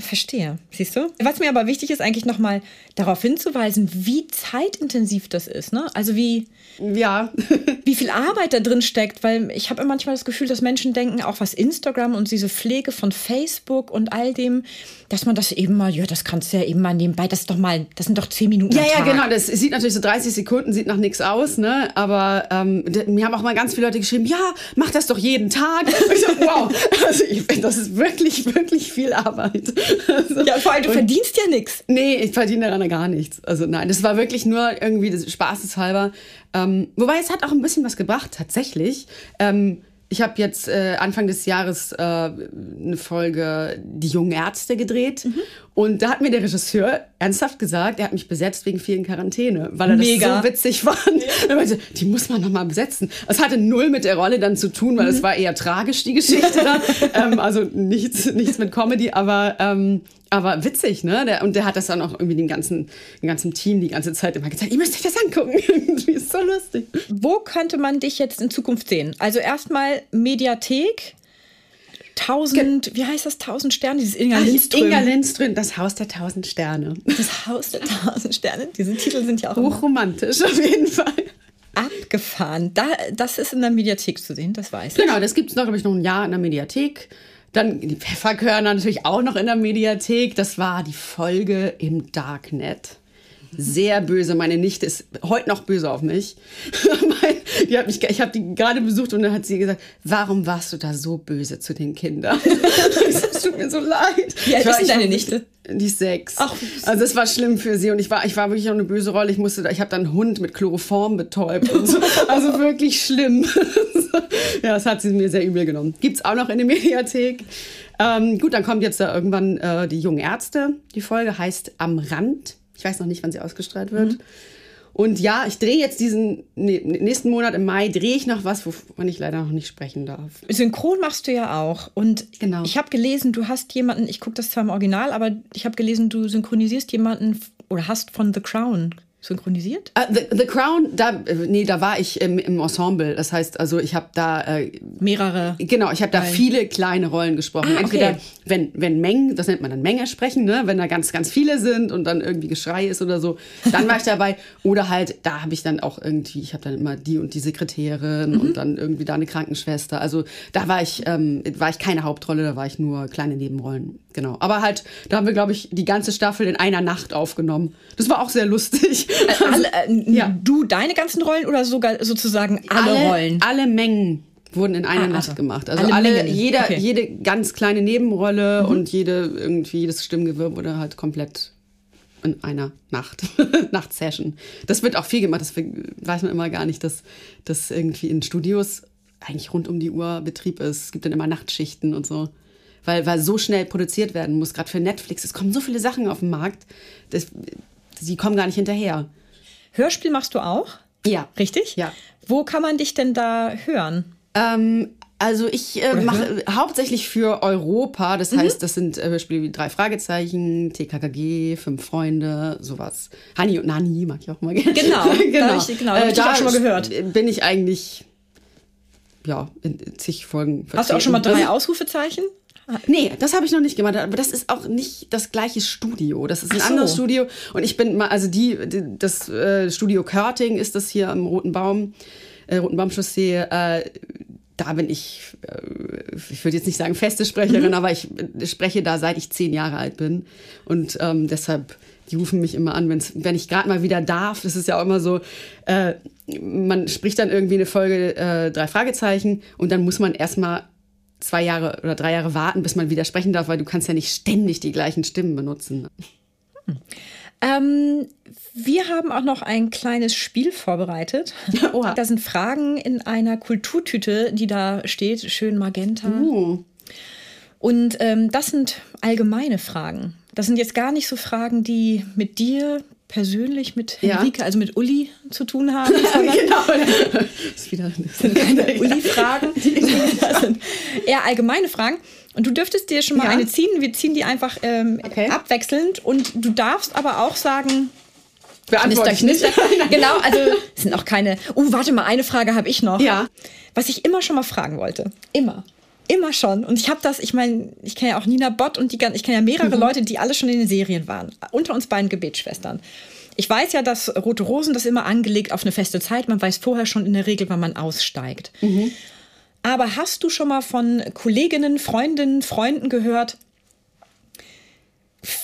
Verstehe. Siehst du? Was mir aber wichtig ist, eigentlich nochmal darauf hinzuweisen, wie zeitintensiv das ist. Ne? Also wie, ja. wie viel Arbeit da drin steckt, weil ich habe manchmal das Gefühl, dass Menschen denken, auch was Instagram und diese Pflege von Facebook und all dem, dass man das eben mal, ja, das kannst du ja eben mal nebenbei, das ist doch mal, das sind doch zehn Minuten. Ja, ja, genau. Das sieht natürlich so 30 Sekunden, sieht nach nichts aus, ne? Aber ähm, mir haben auch mal ganz viele Leute geschrieben, ja, mach das doch jeden Tag. ich so, wow, also ich das ist wirklich, wirklich viel Arbeit. Also, ja, vor allem, du verdienst ja nichts. Nee, ich verdiene daran gar nichts. Also nein, das war wirklich nur irgendwie das Spaßeshalber. Ähm, wobei es hat auch ein bisschen was gebracht, tatsächlich. Ähm, ich habe jetzt äh, Anfang des Jahres äh, eine Folge Die jungen Ärzte gedreht. Mhm. Und da hat mir der Regisseur ernsthaft gesagt, er hat mich besetzt wegen vielen Quarantäne, weil er Mega. das so witzig fand. Er meinte, die muss man nochmal besetzen. Es hatte null mit der Rolle dann zu tun, weil es mhm. war eher tragisch, die Geschichte ähm, also nichts, nichts mit Comedy, aber ähm, aber witzig, ne? Der, und der hat das dann auch irgendwie den ganzen, den ganzen Team die ganze Zeit immer gesagt, ihr müsst euch das angucken. Irgendwie ist so lustig. Wo könnte man dich jetzt in Zukunft sehen? Also erstmal Mediathek. Tausend, wie heißt das? Tausend Sterne? Dieses Inga Lindström. Inga Lindström, das Haus der Tausend Sterne. Das Haus der Tausend Sterne. Diese Titel sind ja auch hochromantisch auf jeden Fall. Abgefahren. Da, das ist in der Mediathek zu sehen, das weiß ich. Genau, das gibt es noch, glaube ich, noch ein Jahr in der Mediathek. Dann die Pfefferkörner natürlich auch noch in der Mediathek. Das war die Folge im Darknet. Sehr böse. Meine Nichte ist heute noch böse auf mich. die hat mich, ich habe die gerade besucht und dann hat sie gesagt, warum warst du da so böse zu den Kindern? Es tut mir so leid. Wie alt ist deine Nichte? Die ist sechs. Ach, also es war schlimm für sie und ich war, ich war wirklich auch eine böse Rolle. Ich musste, da, ich habe dann einen Hund mit Chloroform betäubt und so. Also wirklich schlimm. ja, das hat sie mir sehr übel genommen. Gibt es auch noch in der Mediathek. Ähm, gut, dann kommt jetzt da irgendwann äh, die jungen Ärzte. Die Folge heißt Am Rand. Ich weiß noch nicht, wann sie ausgestrahlt wird. Mhm. Und ja, ich drehe jetzt diesen nächsten Monat im Mai drehe ich noch was, wovon ich leider noch nicht sprechen darf. Synchron machst du ja auch. Und genau. ich habe gelesen, du hast jemanden, ich gucke das zwar im Original, aber ich habe gelesen, du synchronisierst jemanden oder hast von The Crown synchronisiert? Uh, The, The, Crown, da, nee, da war ich im, im Ensemble. Das heißt, also ich habe da äh, mehrere. Genau, ich habe da viele kleine Rollen gesprochen. Ah, Entweder okay. wenn, wenn Mengen, das nennt man dann Menge sprechen, ne? wenn da ganz, ganz viele sind und dann irgendwie Geschrei ist oder so, dann war ich dabei. Oder halt, da habe ich dann auch irgendwie, ich habe dann immer die und die Sekretärin mhm. und dann irgendwie da eine Krankenschwester. Also da war ich, ähm, war ich keine Hauptrolle, da war ich nur kleine Nebenrollen. Genau. Aber halt, da haben wir, glaube ich, die ganze Staffel in einer Nacht aufgenommen. Das war auch sehr lustig. Äh, alle, äh, ja. Du deine ganzen Rollen oder sogar sozusagen alle, alle Rollen? Alle Mengen wurden in einer ah, Nacht also, gemacht. Also alle, alle jeder, okay. jede ganz kleine Nebenrolle mhm. und jede irgendwie jedes Stimmgewirr wurde halt komplett in einer Nacht, Nachtsession. Das wird auch viel gemacht. Das weiß man immer gar nicht, dass das irgendwie in Studios eigentlich rund um die Uhr Betrieb ist. Es gibt dann immer Nachtschichten und so weil, weil so schnell produziert werden muss, gerade für Netflix. Es kommen so viele Sachen auf den Markt, das, sie kommen gar nicht hinterher. Hörspiel machst du auch? Ja. Richtig? Ja. Wo kann man dich denn da hören? Ähm, also ich äh, mache hauptsächlich für Europa, das mhm. heißt, das sind äh, Hörspiele wie drei Fragezeichen, TKKG, Fünf Freunde, sowas. Hani und Nani mag ich auch mal gerne. Genau, genau. Da ich, genau, äh, da ich auch schon mal gehört. Bin ich eigentlich ja in zig Folgen. Vertreten. Hast du auch schon mal drei Ausrufezeichen? Nee, das habe ich noch nicht gemacht. Aber das ist auch nicht das gleiche Studio. Das ist ein so. anderes Studio. Und ich bin mal, also die, die das äh, Studio Körting ist das hier am Roten Baum, äh, Roten Baumchaussee. Äh, da bin ich, äh, ich würde jetzt nicht sagen feste Sprecherin, mhm. aber ich spreche da seit ich zehn Jahre alt bin. Und ähm, deshalb, die rufen mich immer an, wenn's, wenn ich gerade mal wieder darf. Das ist ja auch immer so, äh, man spricht dann irgendwie eine Folge äh, drei Fragezeichen und dann muss man erstmal zwei Jahre oder drei Jahre warten, bis man wieder sprechen darf, weil du kannst ja nicht ständig die gleichen Stimmen benutzen. Hm. Ähm, wir haben auch noch ein kleines Spiel vorbereitet. Oha. Da sind Fragen in einer Kulturtüte, die da steht, schön magenta. Uh. Und ähm, das sind allgemeine Fragen. Das sind jetzt gar nicht so Fragen, die mit dir persönlich mit Henrike, ja. also mit Uli zu tun haben. genau. Das ist wieder, das sind keine Uli-Fragen. Das sind eher allgemeine Fragen. Und du dürftest dir schon mal ja. eine ziehen. Wir ziehen die einfach ähm, okay. abwechselnd. Und du darfst aber auch sagen, Knister, Knister. genau, also es sind auch keine. Oh, uh, warte mal, eine Frage habe ich noch. Ja. Was ich immer schon mal fragen wollte. Immer. Immer schon. Und ich habe das, ich meine, ich kenne ja auch Nina Bott und die, ich kenne ja mehrere mhm. Leute, die alle schon in den Serien waren. Unter uns beiden Gebetsschwestern. Ich weiß ja, dass Rote Rosen das immer angelegt auf eine feste Zeit. Man weiß vorher schon in der Regel, wann man aussteigt. Mhm. Aber hast du schon mal von Kolleginnen, Freundinnen, Freunden gehört,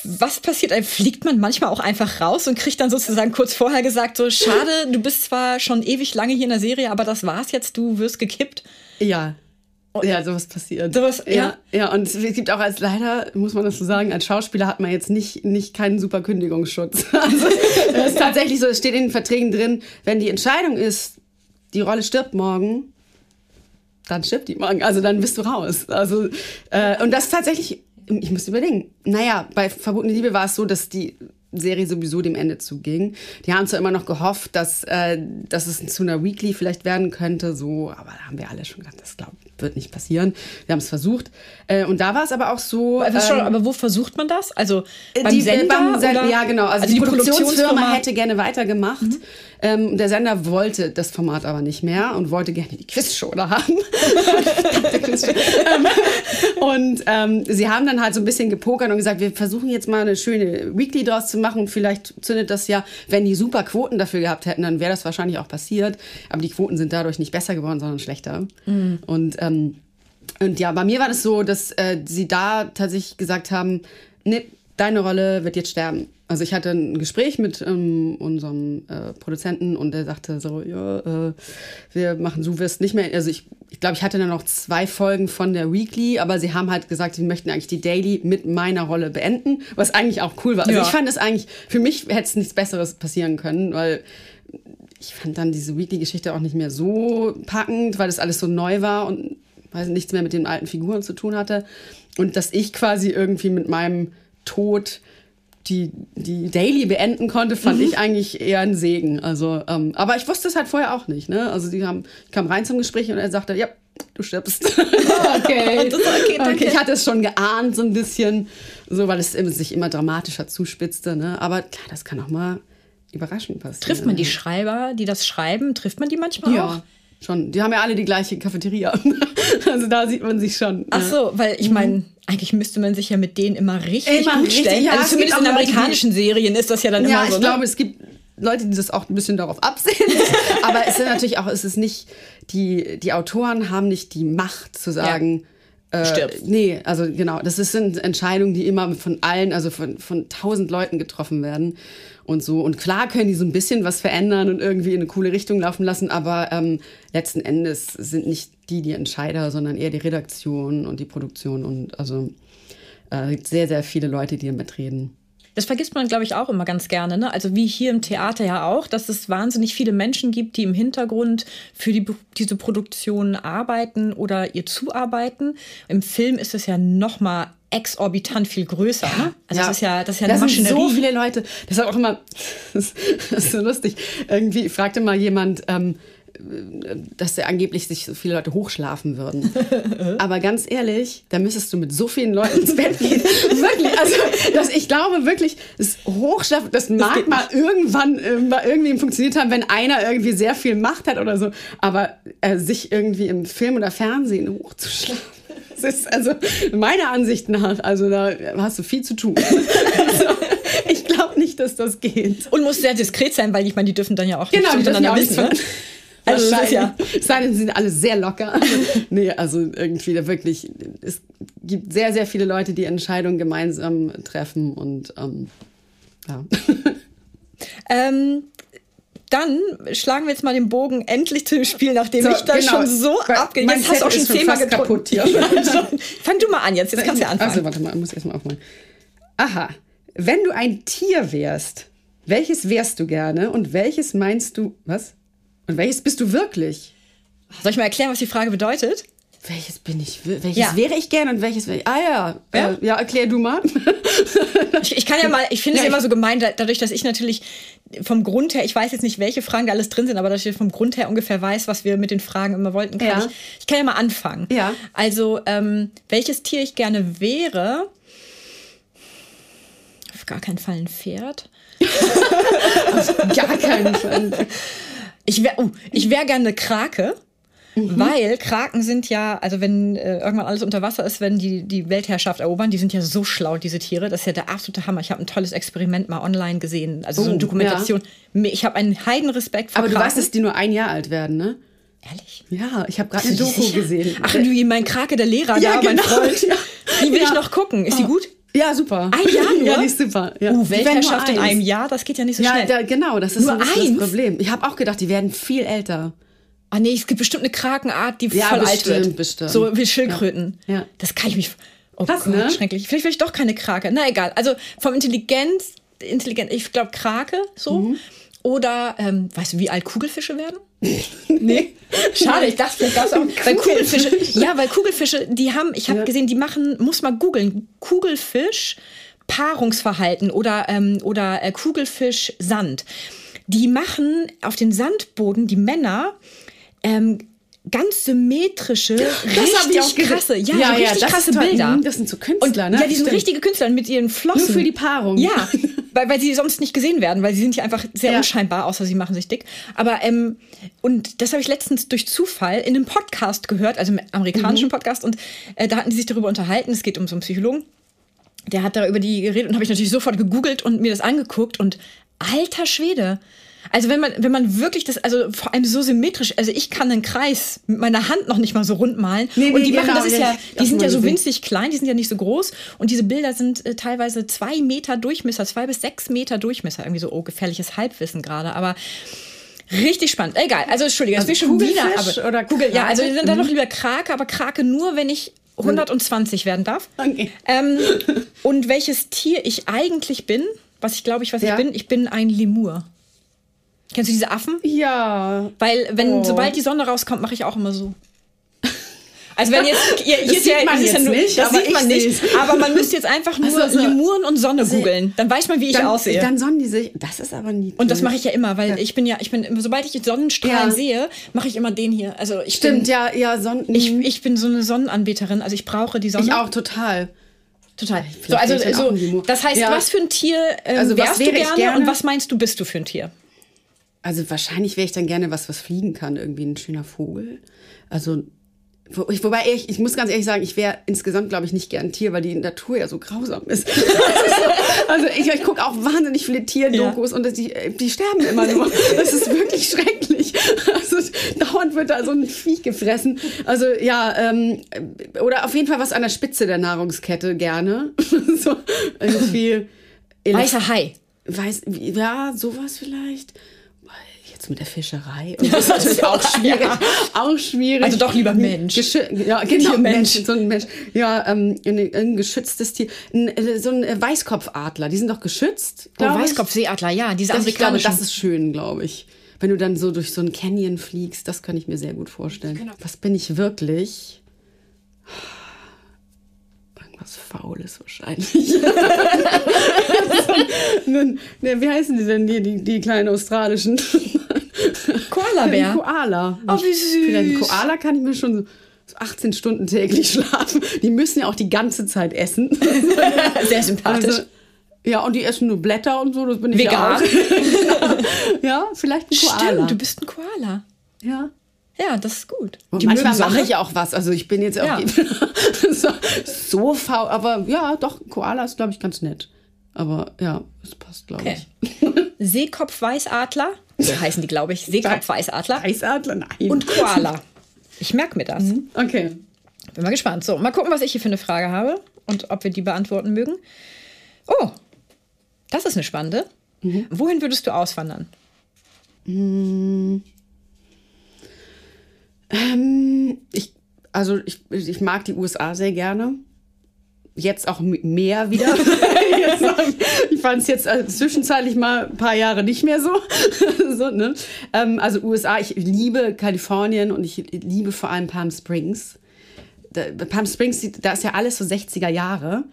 was passiert? Fliegt man manchmal auch einfach raus und kriegt dann sozusagen kurz vorher gesagt, so schade, du bist zwar schon ewig lange hier in der Serie, aber das war's jetzt, du wirst gekippt. Ja, ja, sowas passiert. Sowas, ja. ja. Ja, und es gibt auch als leider, muss man das so sagen, als Schauspieler hat man jetzt nicht, nicht keinen super Kündigungsschutz. Also, es ist tatsächlich so, es steht in den Verträgen drin, wenn die Entscheidung ist, die Rolle stirbt morgen, dann stirbt die morgen. Also dann bist du raus. Also, äh, und das tatsächlich, ich muss überlegen. Naja, bei Verbotene Liebe war es so, dass die Serie sowieso dem Ende zuging. Die haben zwar immer noch gehofft, dass, äh, dass es zu einer Weekly vielleicht werden könnte, so, aber da haben wir alle schon gedacht, das glaub, wird nicht passieren. Wir haben es versucht. Äh, und da war es aber auch so. Ähm, schon, aber wo versucht man das? Also beim die, Sender? beim Sen- oder? Ja, genau. Also, Also die, die Produktionsfirma Produktionsfirma- hätte gerne weitergemacht. Mhm. Ähm, der Sender wollte das Format aber nicht mehr und wollte gerne die Quizshow da haben. Ähm, und ähm, sie haben dann halt so ein bisschen gepokert und gesagt, wir versuchen jetzt mal eine schöne Weekly draus zu machen. Und vielleicht zündet das ja, wenn die super Quoten dafür gehabt hätten, dann wäre das wahrscheinlich auch passiert. Aber die Quoten sind dadurch nicht besser geworden, sondern schlechter. Mhm. Und ähm, und ja, bei mir war das so, dass äh, sie da tatsächlich gesagt haben, nee, deine Rolle wird jetzt sterben. Also ich hatte ein Gespräch mit ähm, unserem äh, Produzenten und der sagte so, ja, äh, wir machen, du wirst nicht mehr, also ich, ich glaube, ich hatte dann noch zwei Folgen von der Weekly, aber sie haben halt gesagt, sie möchten eigentlich die Daily mit meiner Rolle beenden, was eigentlich auch cool war. Also Ja. ich fand es eigentlich, für mich hätte es nichts Besseres passieren können, weil ich fand dann diese Weekly-Geschichte auch nicht mehr so packend, weil das alles so neu war und weiß nichts mehr mit den alten Figuren zu tun hatte. Und dass ich quasi irgendwie mit meinem Tod die, die Daily beenden konnte, fand ich eigentlich eher ein Segen. Also, ähm, aber ich wusste es halt vorher auch nicht. Ne? Also die haben, ich kam rein zum Gespräch und er sagte, ja, du stirbst. Okay. Das, okay. Okay, ich hatte es schon geahnt, so ein bisschen, so weil es sich immer dramatischer zuspitzte. Ne? Aber klar, das kann auch mal überraschend passieren. Trifft man die Schreiber, die das schreiben, trifft man die manchmal auch? Ja, schon. Die haben ja alle die gleiche Cafeteria. also da sieht man sich schon. Ach so, weil ich meine, eigentlich müsste man sich ja mit denen immer richtig Immer gut richtig, stellen. ja, also es zumindest in auch Leute, amerikanischen Serien ist das ja dann Ja, immer so. ich ne? glaube, es gibt Leute, die das auch ein bisschen darauf absehen. Aber es ist natürlich auch, es ist nicht, die, die Autoren haben nicht die Macht zu sagen, äh, Stirbst. nee, also genau, das sind Entscheidungen, die immer von allen, also von, von tausend Leuten getroffen werden und so. Und klar können die so ein bisschen was verändern und irgendwie in eine coole Richtung laufen lassen, aber ähm, letzten Endes sind nicht die die Entscheider, sondern eher die Redaktion und die Produktion und also äh, sehr, sehr viele Leute, die damit reden. Das vergisst man, glaube ich, auch immer ganz gerne. Ne? Also wie hier im Theater ja auch, dass es wahnsinnig viele Menschen gibt, die im Hintergrund für die, diese Produktion arbeiten oder ihr zuarbeiten. Im Film ist es ja noch mal exorbitant viel größer. Ne? Also das ist ja, das ist ja eine das sind Maschinerie. so viele Leute. Das ist auch immer, das ist so lustig. Irgendwie fragte mal jemand, ähm, dass ja angeblich sich so viele Leute hochschlafen würden. Aber ganz ehrlich, da müsstest du mit so vielen Leuten ins Bett gehen. wirklich, also das, ich glaube wirklich, das Hochschlafen, das mag geht mal irgendwann äh, mal irgendwie funktioniert haben, wenn einer irgendwie sehr viel Macht hat oder so. Aber äh, sich irgendwie im Film oder Fernsehen hochzuschlafen. Das ist also meiner Ansicht nach, also da hast du viel zu tun. Also, ich glaube nicht, dass das geht. Und muss sehr diskret sein, weil ich meine, die dürfen dann ja auch Genau, nicht miteinander auch wissen. Ne? Also das ja, Wahrscheinlich. Es sei denn, sie sind alle sehr locker. nee, also irgendwie da wirklich, es gibt sehr, sehr viele Leute, die Entscheidungen gemeinsam treffen und ähm, ja. ähm, dann schlagen wir jetzt mal den Bogen endlich zu dem Spiel, nachdem So, ich das genau. schon so Weil abge... mein Jetzt hast du auch schon zehnmal kaputt hier. Ja, also, fang du mal an jetzt, jetzt kannst du ja anfangen. Also warte mal, ich muss erstmal aufmalen. Aha, wenn du ein Tier wärst, welches wärst du gerne und welches meinst du, was? Und welches bist du wirklich? Soll ich mal erklären, was die Frage bedeutet? Welches bin ich? Welches Ja. wäre ich gern und welches wäre ich? Ah ja. Ja? Äh, ja, erklär du mal. Ich, ich kann ja mal, ich finde Ja, es immer so gemein, da- dadurch, dass ich natürlich vom Grund her, ich weiß jetzt nicht, welche Fragen da alles drin sind, aber dass ich vom Grund her ungefähr weiß, was wir mit den Fragen immer wollten, kann Ja. ich, ich kann ja mal anfangen. Ja. Also, ähm, welches Tier ich gerne wäre, auf gar keinen Fall ein Pferd. Gar keinen Fall. Ich wäre oh, ich wär gerne eine Krake. Mhm. Weil Kraken sind ja, also wenn äh, irgendwann alles unter Wasser ist, wenn die die Weltherrschaft erobern, die sind ja so schlau, diese Tiere. Das ist ja der absolute Hammer. Ich habe ein tolles Experiment mal online gesehen, also so Oh, eine Dokumentation. Me- Ich habe einen Heidenrespekt vor Aber du Kraken. weißt, dass die nur ein Jahr alt werden, ne? Ehrlich? Ja, ich habe gerade eine du Doku sicher? gesehen. Ach, du, mein Krake, der Lehrer, Ja, da, mein genau. Freund. Ja. Die will Ja. ich noch gucken. Ist die gut? Ja, super. Ein Jahr nur? Ja, ist super. Ja. Uh, Weltherrschaft in einem Jahr, das geht ja nicht so Ja, schnell. da, genau, das ist Nur so ein das Problem. Ich habe auch gedacht, die werden viel älter. Ah nee, es gibt bestimmt eine Krakenart, die Ja, voll alt bestimmt, wird. bestimmt. So wie Schildkröten. Ja. Ja. Das kann ich mich. Oh Krass, Gott, ne? schrecklich. Vielleicht will ich doch keine Krake. Na egal. Also vom Intelligenz, intelligent, ich glaube Krake so. Mhm. Oder ähm, weißt du, wie alt Kugelfische werden? Nee. Schade, ich dachte, vielleicht gab es auch. Weil Kugelfische, ja, weil Kugelfische, die haben, ich habe Ja. gesehen, die machen, muss mal googeln, Kugelfisch, Paarungsverhalten oder, ähm, oder äh, Kugelfisch, Sand. Die machen auf den Sandboden, die Männer, ähm, ganz symmetrische, auch richtig gesehen. krasse, ja, Ja, so ja, richtig das krasse. Bilder. Mhm, das sind so Künstler, und, ne? Ja, die sind Stimmt. richtige Künstler mit ihren Flossen. Nur für die Paarung. Ja, weil, weil sie sonst nicht gesehen werden, weil sie sind ja einfach sehr Ja. unscheinbar, außer sie machen sich dick. Aber, ähm, und das habe ich letztens durch Zufall in einem Podcast gehört, also im amerikanischen Podcast, und äh, da hatten die sich darüber unterhalten, es geht um so einen Psychologen, der hat da über die geredet und habe ich natürlich sofort gegoogelt und mir das angeguckt und alter Schwede. Also wenn man, wenn man wirklich das, also vor allem so symmetrisch, also ich kann einen Kreis mit meiner Hand noch nicht mal so rund malen. Nee, und nee, die machen genau, das ist ja, die sind ja so winzig klein, die sind ja nicht so groß. Und diese Bilder sind äh, teilweise zwei Meter Durchmesser, zwei bis sechs Meter Durchmesser. Irgendwie so, oh, gefährliches Halbwissen gerade, aber richtig spannend. Egal, also Entschuldige, das Also will schon wieder. Aber, oder Kugel, ja, also Krake? dann doch lieber Krake, aber Krake nur, wenn ich 120 werden darf. Okay. Ähm, und welches Tier ich eigentlich bin, was ich glaube ich, was Ja. ich bin, ich bin ein Lemur. Kennst du diese Affen? Ja. Weil, wenn, Oh. sobald die Sonne rauskommt, mache ich auch immer so. Also wenn jetzt, ihr, hier Das ja, sieht man ist ja jetzt nur, nicht, das aber sieht man ich nicht. seh's. Aber man müsste jetzt einfach nur Also so- Lemuren und Sonne googeln. Dann weiß man, wie ich Dann, aussehe. dann sonnen die sich. Das ist aber nie. und das mache ich ja immer, weil ich bin ja, ich bin, sobald ich jetzt Sonnenstrahlen Ja. sehe, mache ich immer den hier. Also ich Stimmt, bin, ja, ja, Sonnen. ich, ich bin so eine Sonnenanbeterin. Also ich brauche die Sonne. ich auch total. Total. So, Vielleicht also, ich so, ein Lemur. das heißt, Ja. was für ein Tier ähm, Also, wärst wäre du ich gerne, gerne? und was meinst du, bist du für ein Tier? Also wahrscheinlich wäre ich dann gerne was, was fliegen kann, irgendwie ein schöner Vogel. Also wo, ich, wobei ich, ich muss ganz ehrlich sagen, ich wäre insgesamt, glaube ich, nicht gern ein Tier, weil die Natur ja so grausam ist. also ich, ich gucke auch wahnsinnig viele Tierdokus und das- die, die sterben immer nur. Das ist wirklich schrecklich. Also dauernd wird da so ein Viech gefressen. Also ja, ähm, oder auf jeden Fall was an der Spitze der Nahrungskette gerne. so irgendwie. Weißer Hai. Weiß, ja, sowas vielleicht. Jetzt mit der Fischerei. Und das ist natürlich auch schwierig. Auch schwierig. Also doch lieber Mensch. Geschü ja, genau, Tiermensch. Mensch. So ein Mensch. Ja, ähm, ein, ein geschütztes Tier. Ein, äh, so ein äh, Weißkopfadler. Die sind doch geschützt. Oh. Weißkopfseeadler, ja, diese Das, ich glaube, das ist schön, glaube ich. Wenn du dann so durch so einen Canyon fliegst, das kann ich mir sehr gut vorstellen. Genau. Was bin ich wirklich? Irgendwas Faules wahrscheinlich. so ein, ne, wie heißen die denn, die, die, die kleinen australischen? Koalabär. Ein Koala. Oh, wie süß. Vielleicht ein Koala kann ich mir schon so so 18 Stunden täglich schlafen. Die müssen ja auch die ganze Zeit essen. Sehr sympathisch. Also, ja, und die essen nur Blätter und so, das bin ich Vegan. ja auch. ja, vielleicht ein Koala. Stimmt, du bist ein Koala. ja. Ja, das ist gut. Und Die manchmal mache ich auch was. Also ich bin jetzt auch Ja. so, so faul, aber ja, doch, Koala ist, glaube ich, ganz nett. Aber ja, es passt, glaube Okay. ich. Seekopfweißadler, so heißen die, glaube ich. Seekopfweißadler Eisadler, nein. und Koala. Ich merke mir das. Okay. Bin mal gespannt. So, mal gucken, was ich hier für eine Frage habe und ob wir die beantworten mögen. Oh, das ist eine spannende. Wohin würdest du auswandern? Ähm, ich, also ich, ich mag die USA sehr gerne. Jetzt auch mehr wieder. Ich fand es jetzt äh, zwischenzeitlich mal ein paar Jahre nicht mehr so. so ne? ähm, also USA, ich liebe Kalifornien und ich liebe vor allem Palm Springs. Da, Palm Springs, da ist ja alles so 60er Jahre.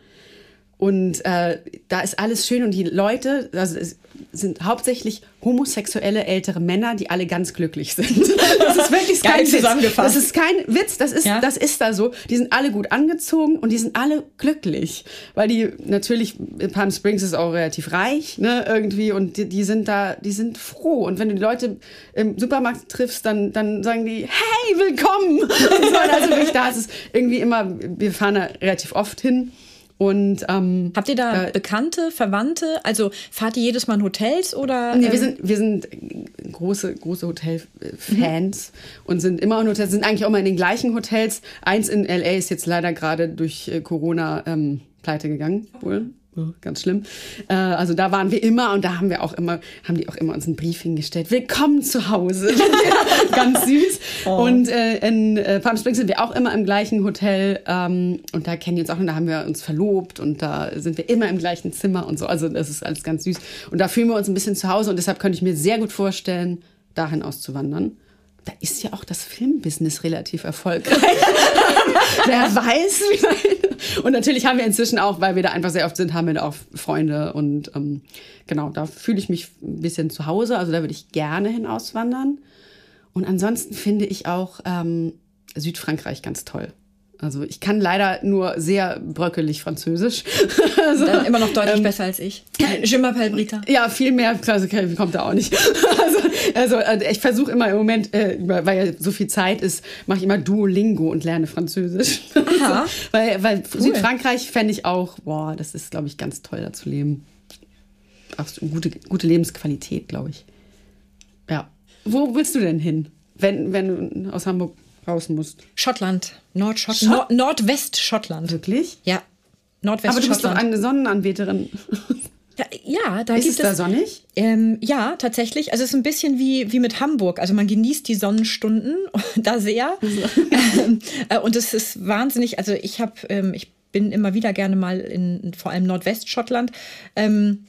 Und äh, da ist alles schön und die Leute, also es sind hauptsächlich homosexuelle ältere Männer, die alle ganz glücklich sind. Das ist wirklich kein Witz. zusammengefasst. Das ist kein Witz, das ist, Ja. das ist da so. Die sind alle gut angezogen und die sind alle glücklich. Weil die natürlich, Palm Springs ist auch relativ reich, ne, irgendwie, und die, die sind da, die sind froh. Und wenn du die Leute im Supermarkt triffst, dann, dann sagen die, hey, willkommen! Und so, also wirklich, da ist es irgendwie immer, wir fahren da relativ oft hin. Und ähm, Habt ihr da Äh, Bekannte, Verwandte? Also fahrt ihr jedes Mal in Hotels oder? Nee, ähm, wir sind, wir sind große, große Hotelfans und sind immer in Hotels, sind eigentlich auch immer in den gleichen Hotels. Eins in LA ist jetzt leider gerade durch äh, Corona ähm, pleite gegangen. Wohl. Ganz schlimm. Äh, also da waren wir immer und da haben wir auch immer, haben die auch immer uns ein Briefing gestellt. Willkommen zu Hause. Ganz süß. Und äh, in äh, Palm Springs sind wir auch immer im gleichen Hotel ähm, und da kennen die uns auch und da haben wir uns verlobt und da sind wir immer im gleichen Zimmer und so. Also das ist alles ganz süß. Und da fühlen wir uns ein bisschen zu Hause und deshalb könnte ich mir sehr gut vorstellen, dahin auszuwandern. da ist ja auch das Filmbusiness relativ erfolgreich. Wer weiß, wie. Und natürlich haben wir inzwischen auch, weil wir da einfach sehr oft sind, haben wir auch Freunde. Und ähm, genau, da fühle ich mich ein bisschen zu Hause. Also da würde ich gerne hin auswandern. Und ansonsten finde ich auch ähm, Südfrankreich ganz toll. Also ich kann leider nur sehr bröckelig Französisch. also, Dann immer noch deutlich ähm, besser als ich. Je m'appelle Brita. Ja, viel mehr also, kommt da auch nicht. also, also äh, ich versuche immer im Moment, äh, weil ja so viel Zeit ist, mache ich immer Duolingo und lerne Französisch. Aha. weil weil cool. Südfrankreich fände ich auch, boah, das ist, glaube ich, ganz toll da zu leben. Auch so gute, gute Lebensqualität, glaube ich. Ja. Wo willst du denn hin, wenn, wenn du aus Hamburg raus musst? Schottland. Nordschottland. Schott Nordwestschottland. Wirklich? Ja. Nordwestschottland. Aber du bist doch eine Sonnenanbeterin. Da, ja, da ist gibt es da sonnig? Ähm, ja, tatsächlich. Also es ist ein bisschen wie, wie mit Hamburg. Also man genießt die Sonnenstunden da sehr. ähm, äh, und es ist wahnsinnig. Also ich habe, ähm, ich bin immer wieder gerne mal in vor allem Nordwestschottland. Ähm,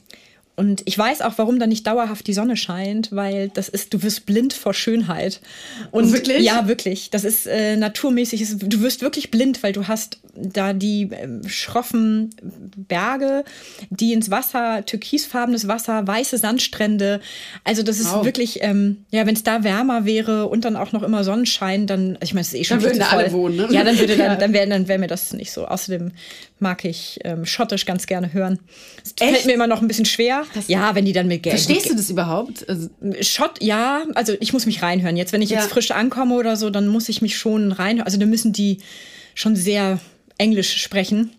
und ich weiß auch, warum da nicht dauerhaft die Sonne scheint, weil das ist, du wirst blind vor Schönheit. Und wirklich? Ja, wirklich. Das ist äh, naturmäßig. Du wirst wirklich blind, weil du hast da die äh, schroffen Berge, die ins Wasser, türkisfarbenes Wasser, weiße Sandstrände. Also das ist wow. wirklich, ähm, ja, wenn es da wärmer wäre und dann auch noch immer Sonnenschein, dann, ich meine, es ist eh schon Dann würden da alle wohnen, ne? Ja, dann würde dann, dann wäre dann wär mir das nicht so. Außerdem mag ich ähm, Schottisch ganz gerne hören. Es fällt mir immer noch ein bisschen schwer. Das ja, wenn die dann mit Geld. Verstehst du das überhaupt? Also Schott, ja, also ich muss mich reinhören. Jetzt, wenn ich ja. jetzt frisch ankomme oder so, dann muss ich mich schon reinhören. Also da müssen die schon sehr Englisch sprechen,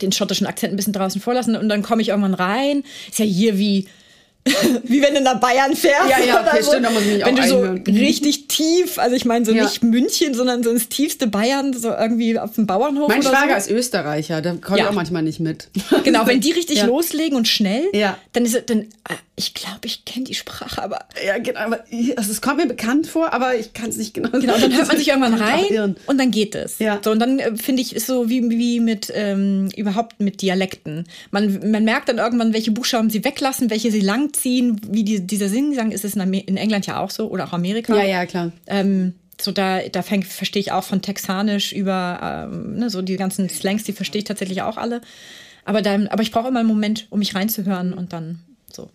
den schottischen Akzent ein bisschen draußen vorlassen und dann komme ich irgendwann rein. Ist ja hier wie wie wenn du nach Bayern fährst. Ja, ja, okay, so. stimmt, da muss ich mich Wenn du so einhören. richtig tief, also ich meine so ja. nicht München, sondern so ins tiefste Bayern, so irgendwie auf dem Bauernhof. Mein Schwager so. ist Österreicher, da komme ja. ich auch manchmal nicht mit. Genau, wenn die richtig ja. loslegen und schnell, ja. dann ist es, dann, ah, ich glaube, ich kenne die Sprache, aber. Ja, genau, aber also es kommt mir bekannt vor, aber ich kann es nicht genau Genau, und dann hört man sich irgendwann rein und dann geht es. Ja. So, und dann äh, finde ich, ist so wie, wie mit ähm, überhaupt mit Dialekten. Man, man merkt dann irgendwann, welche Buchstaben sie weglassen, welche sie langziehen, wie die, dieser Singsang ist es in, in, England ja auch so oder auch Amerika. Ja, ja, klar. Ähm, so da, da verstehe ich auch von Texanisch über ähm, ne, so die ganzen Slangs, die verstehe ich tatsächlich auch alle. Aber, dann, aber ich brauche immer einen Moment, um mich reinzuhören und dann so.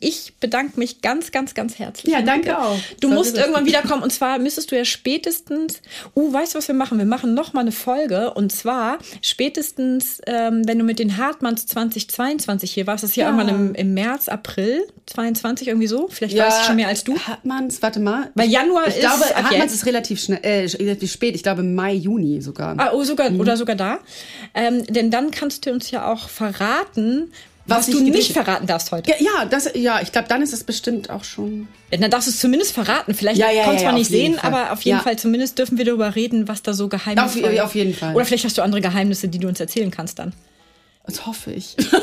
Ich bedanke mich ganz, ganz, ganz herzlich. Ja, danke auch. Du musst irgendwann wiederkommen und zwar müsstest du ja spätestens, uh, weißt du, was wir machen? Wir machen noch mal eine Folge und zwar spätestens, ähm, wenn du mit den Hartmanns 2022 hier warst, das ist ja, ja irgendwann im, im, März, April 22 irgendwie so. Vielleicht ja, weißt du schon mehr als du. Hartmanns, warte mal. Weil Januar ich ist. Ich glaube, Hartmanns jetzt. ist relativ schnell, äh, relativ spät. Ich glaube Mai, Juni sogar. Ah, oh, sogar mhm. oder sogar da. Ähm, denn dann kannst du uns ja auch verraten, was, was du nicht verraten darfst heute. Ja, ja, das, ja ich glaube, dann ist es bestimmt auch schon. Ja, dann darfst du es zumindest verraten. Vielleicht ja, ja, konnte ja, man nicht sehen, Fall. aber auf jeden Fall zumindest dürfen wir darüber reden, was da so geheimnisvoll ist. Auf, auf jeden Fall. Oder vielleicht hast du andere Geheimnisse, die du uns erzählen kannst dann. Das hoffe ich. das,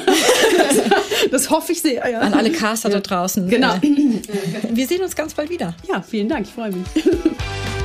das, hoffe ich sehr. Ja. An alle Caster da draußen. Genau. Wir sehen uns ganz bald wieder. Ja, vielen Dank. Ich freue mich.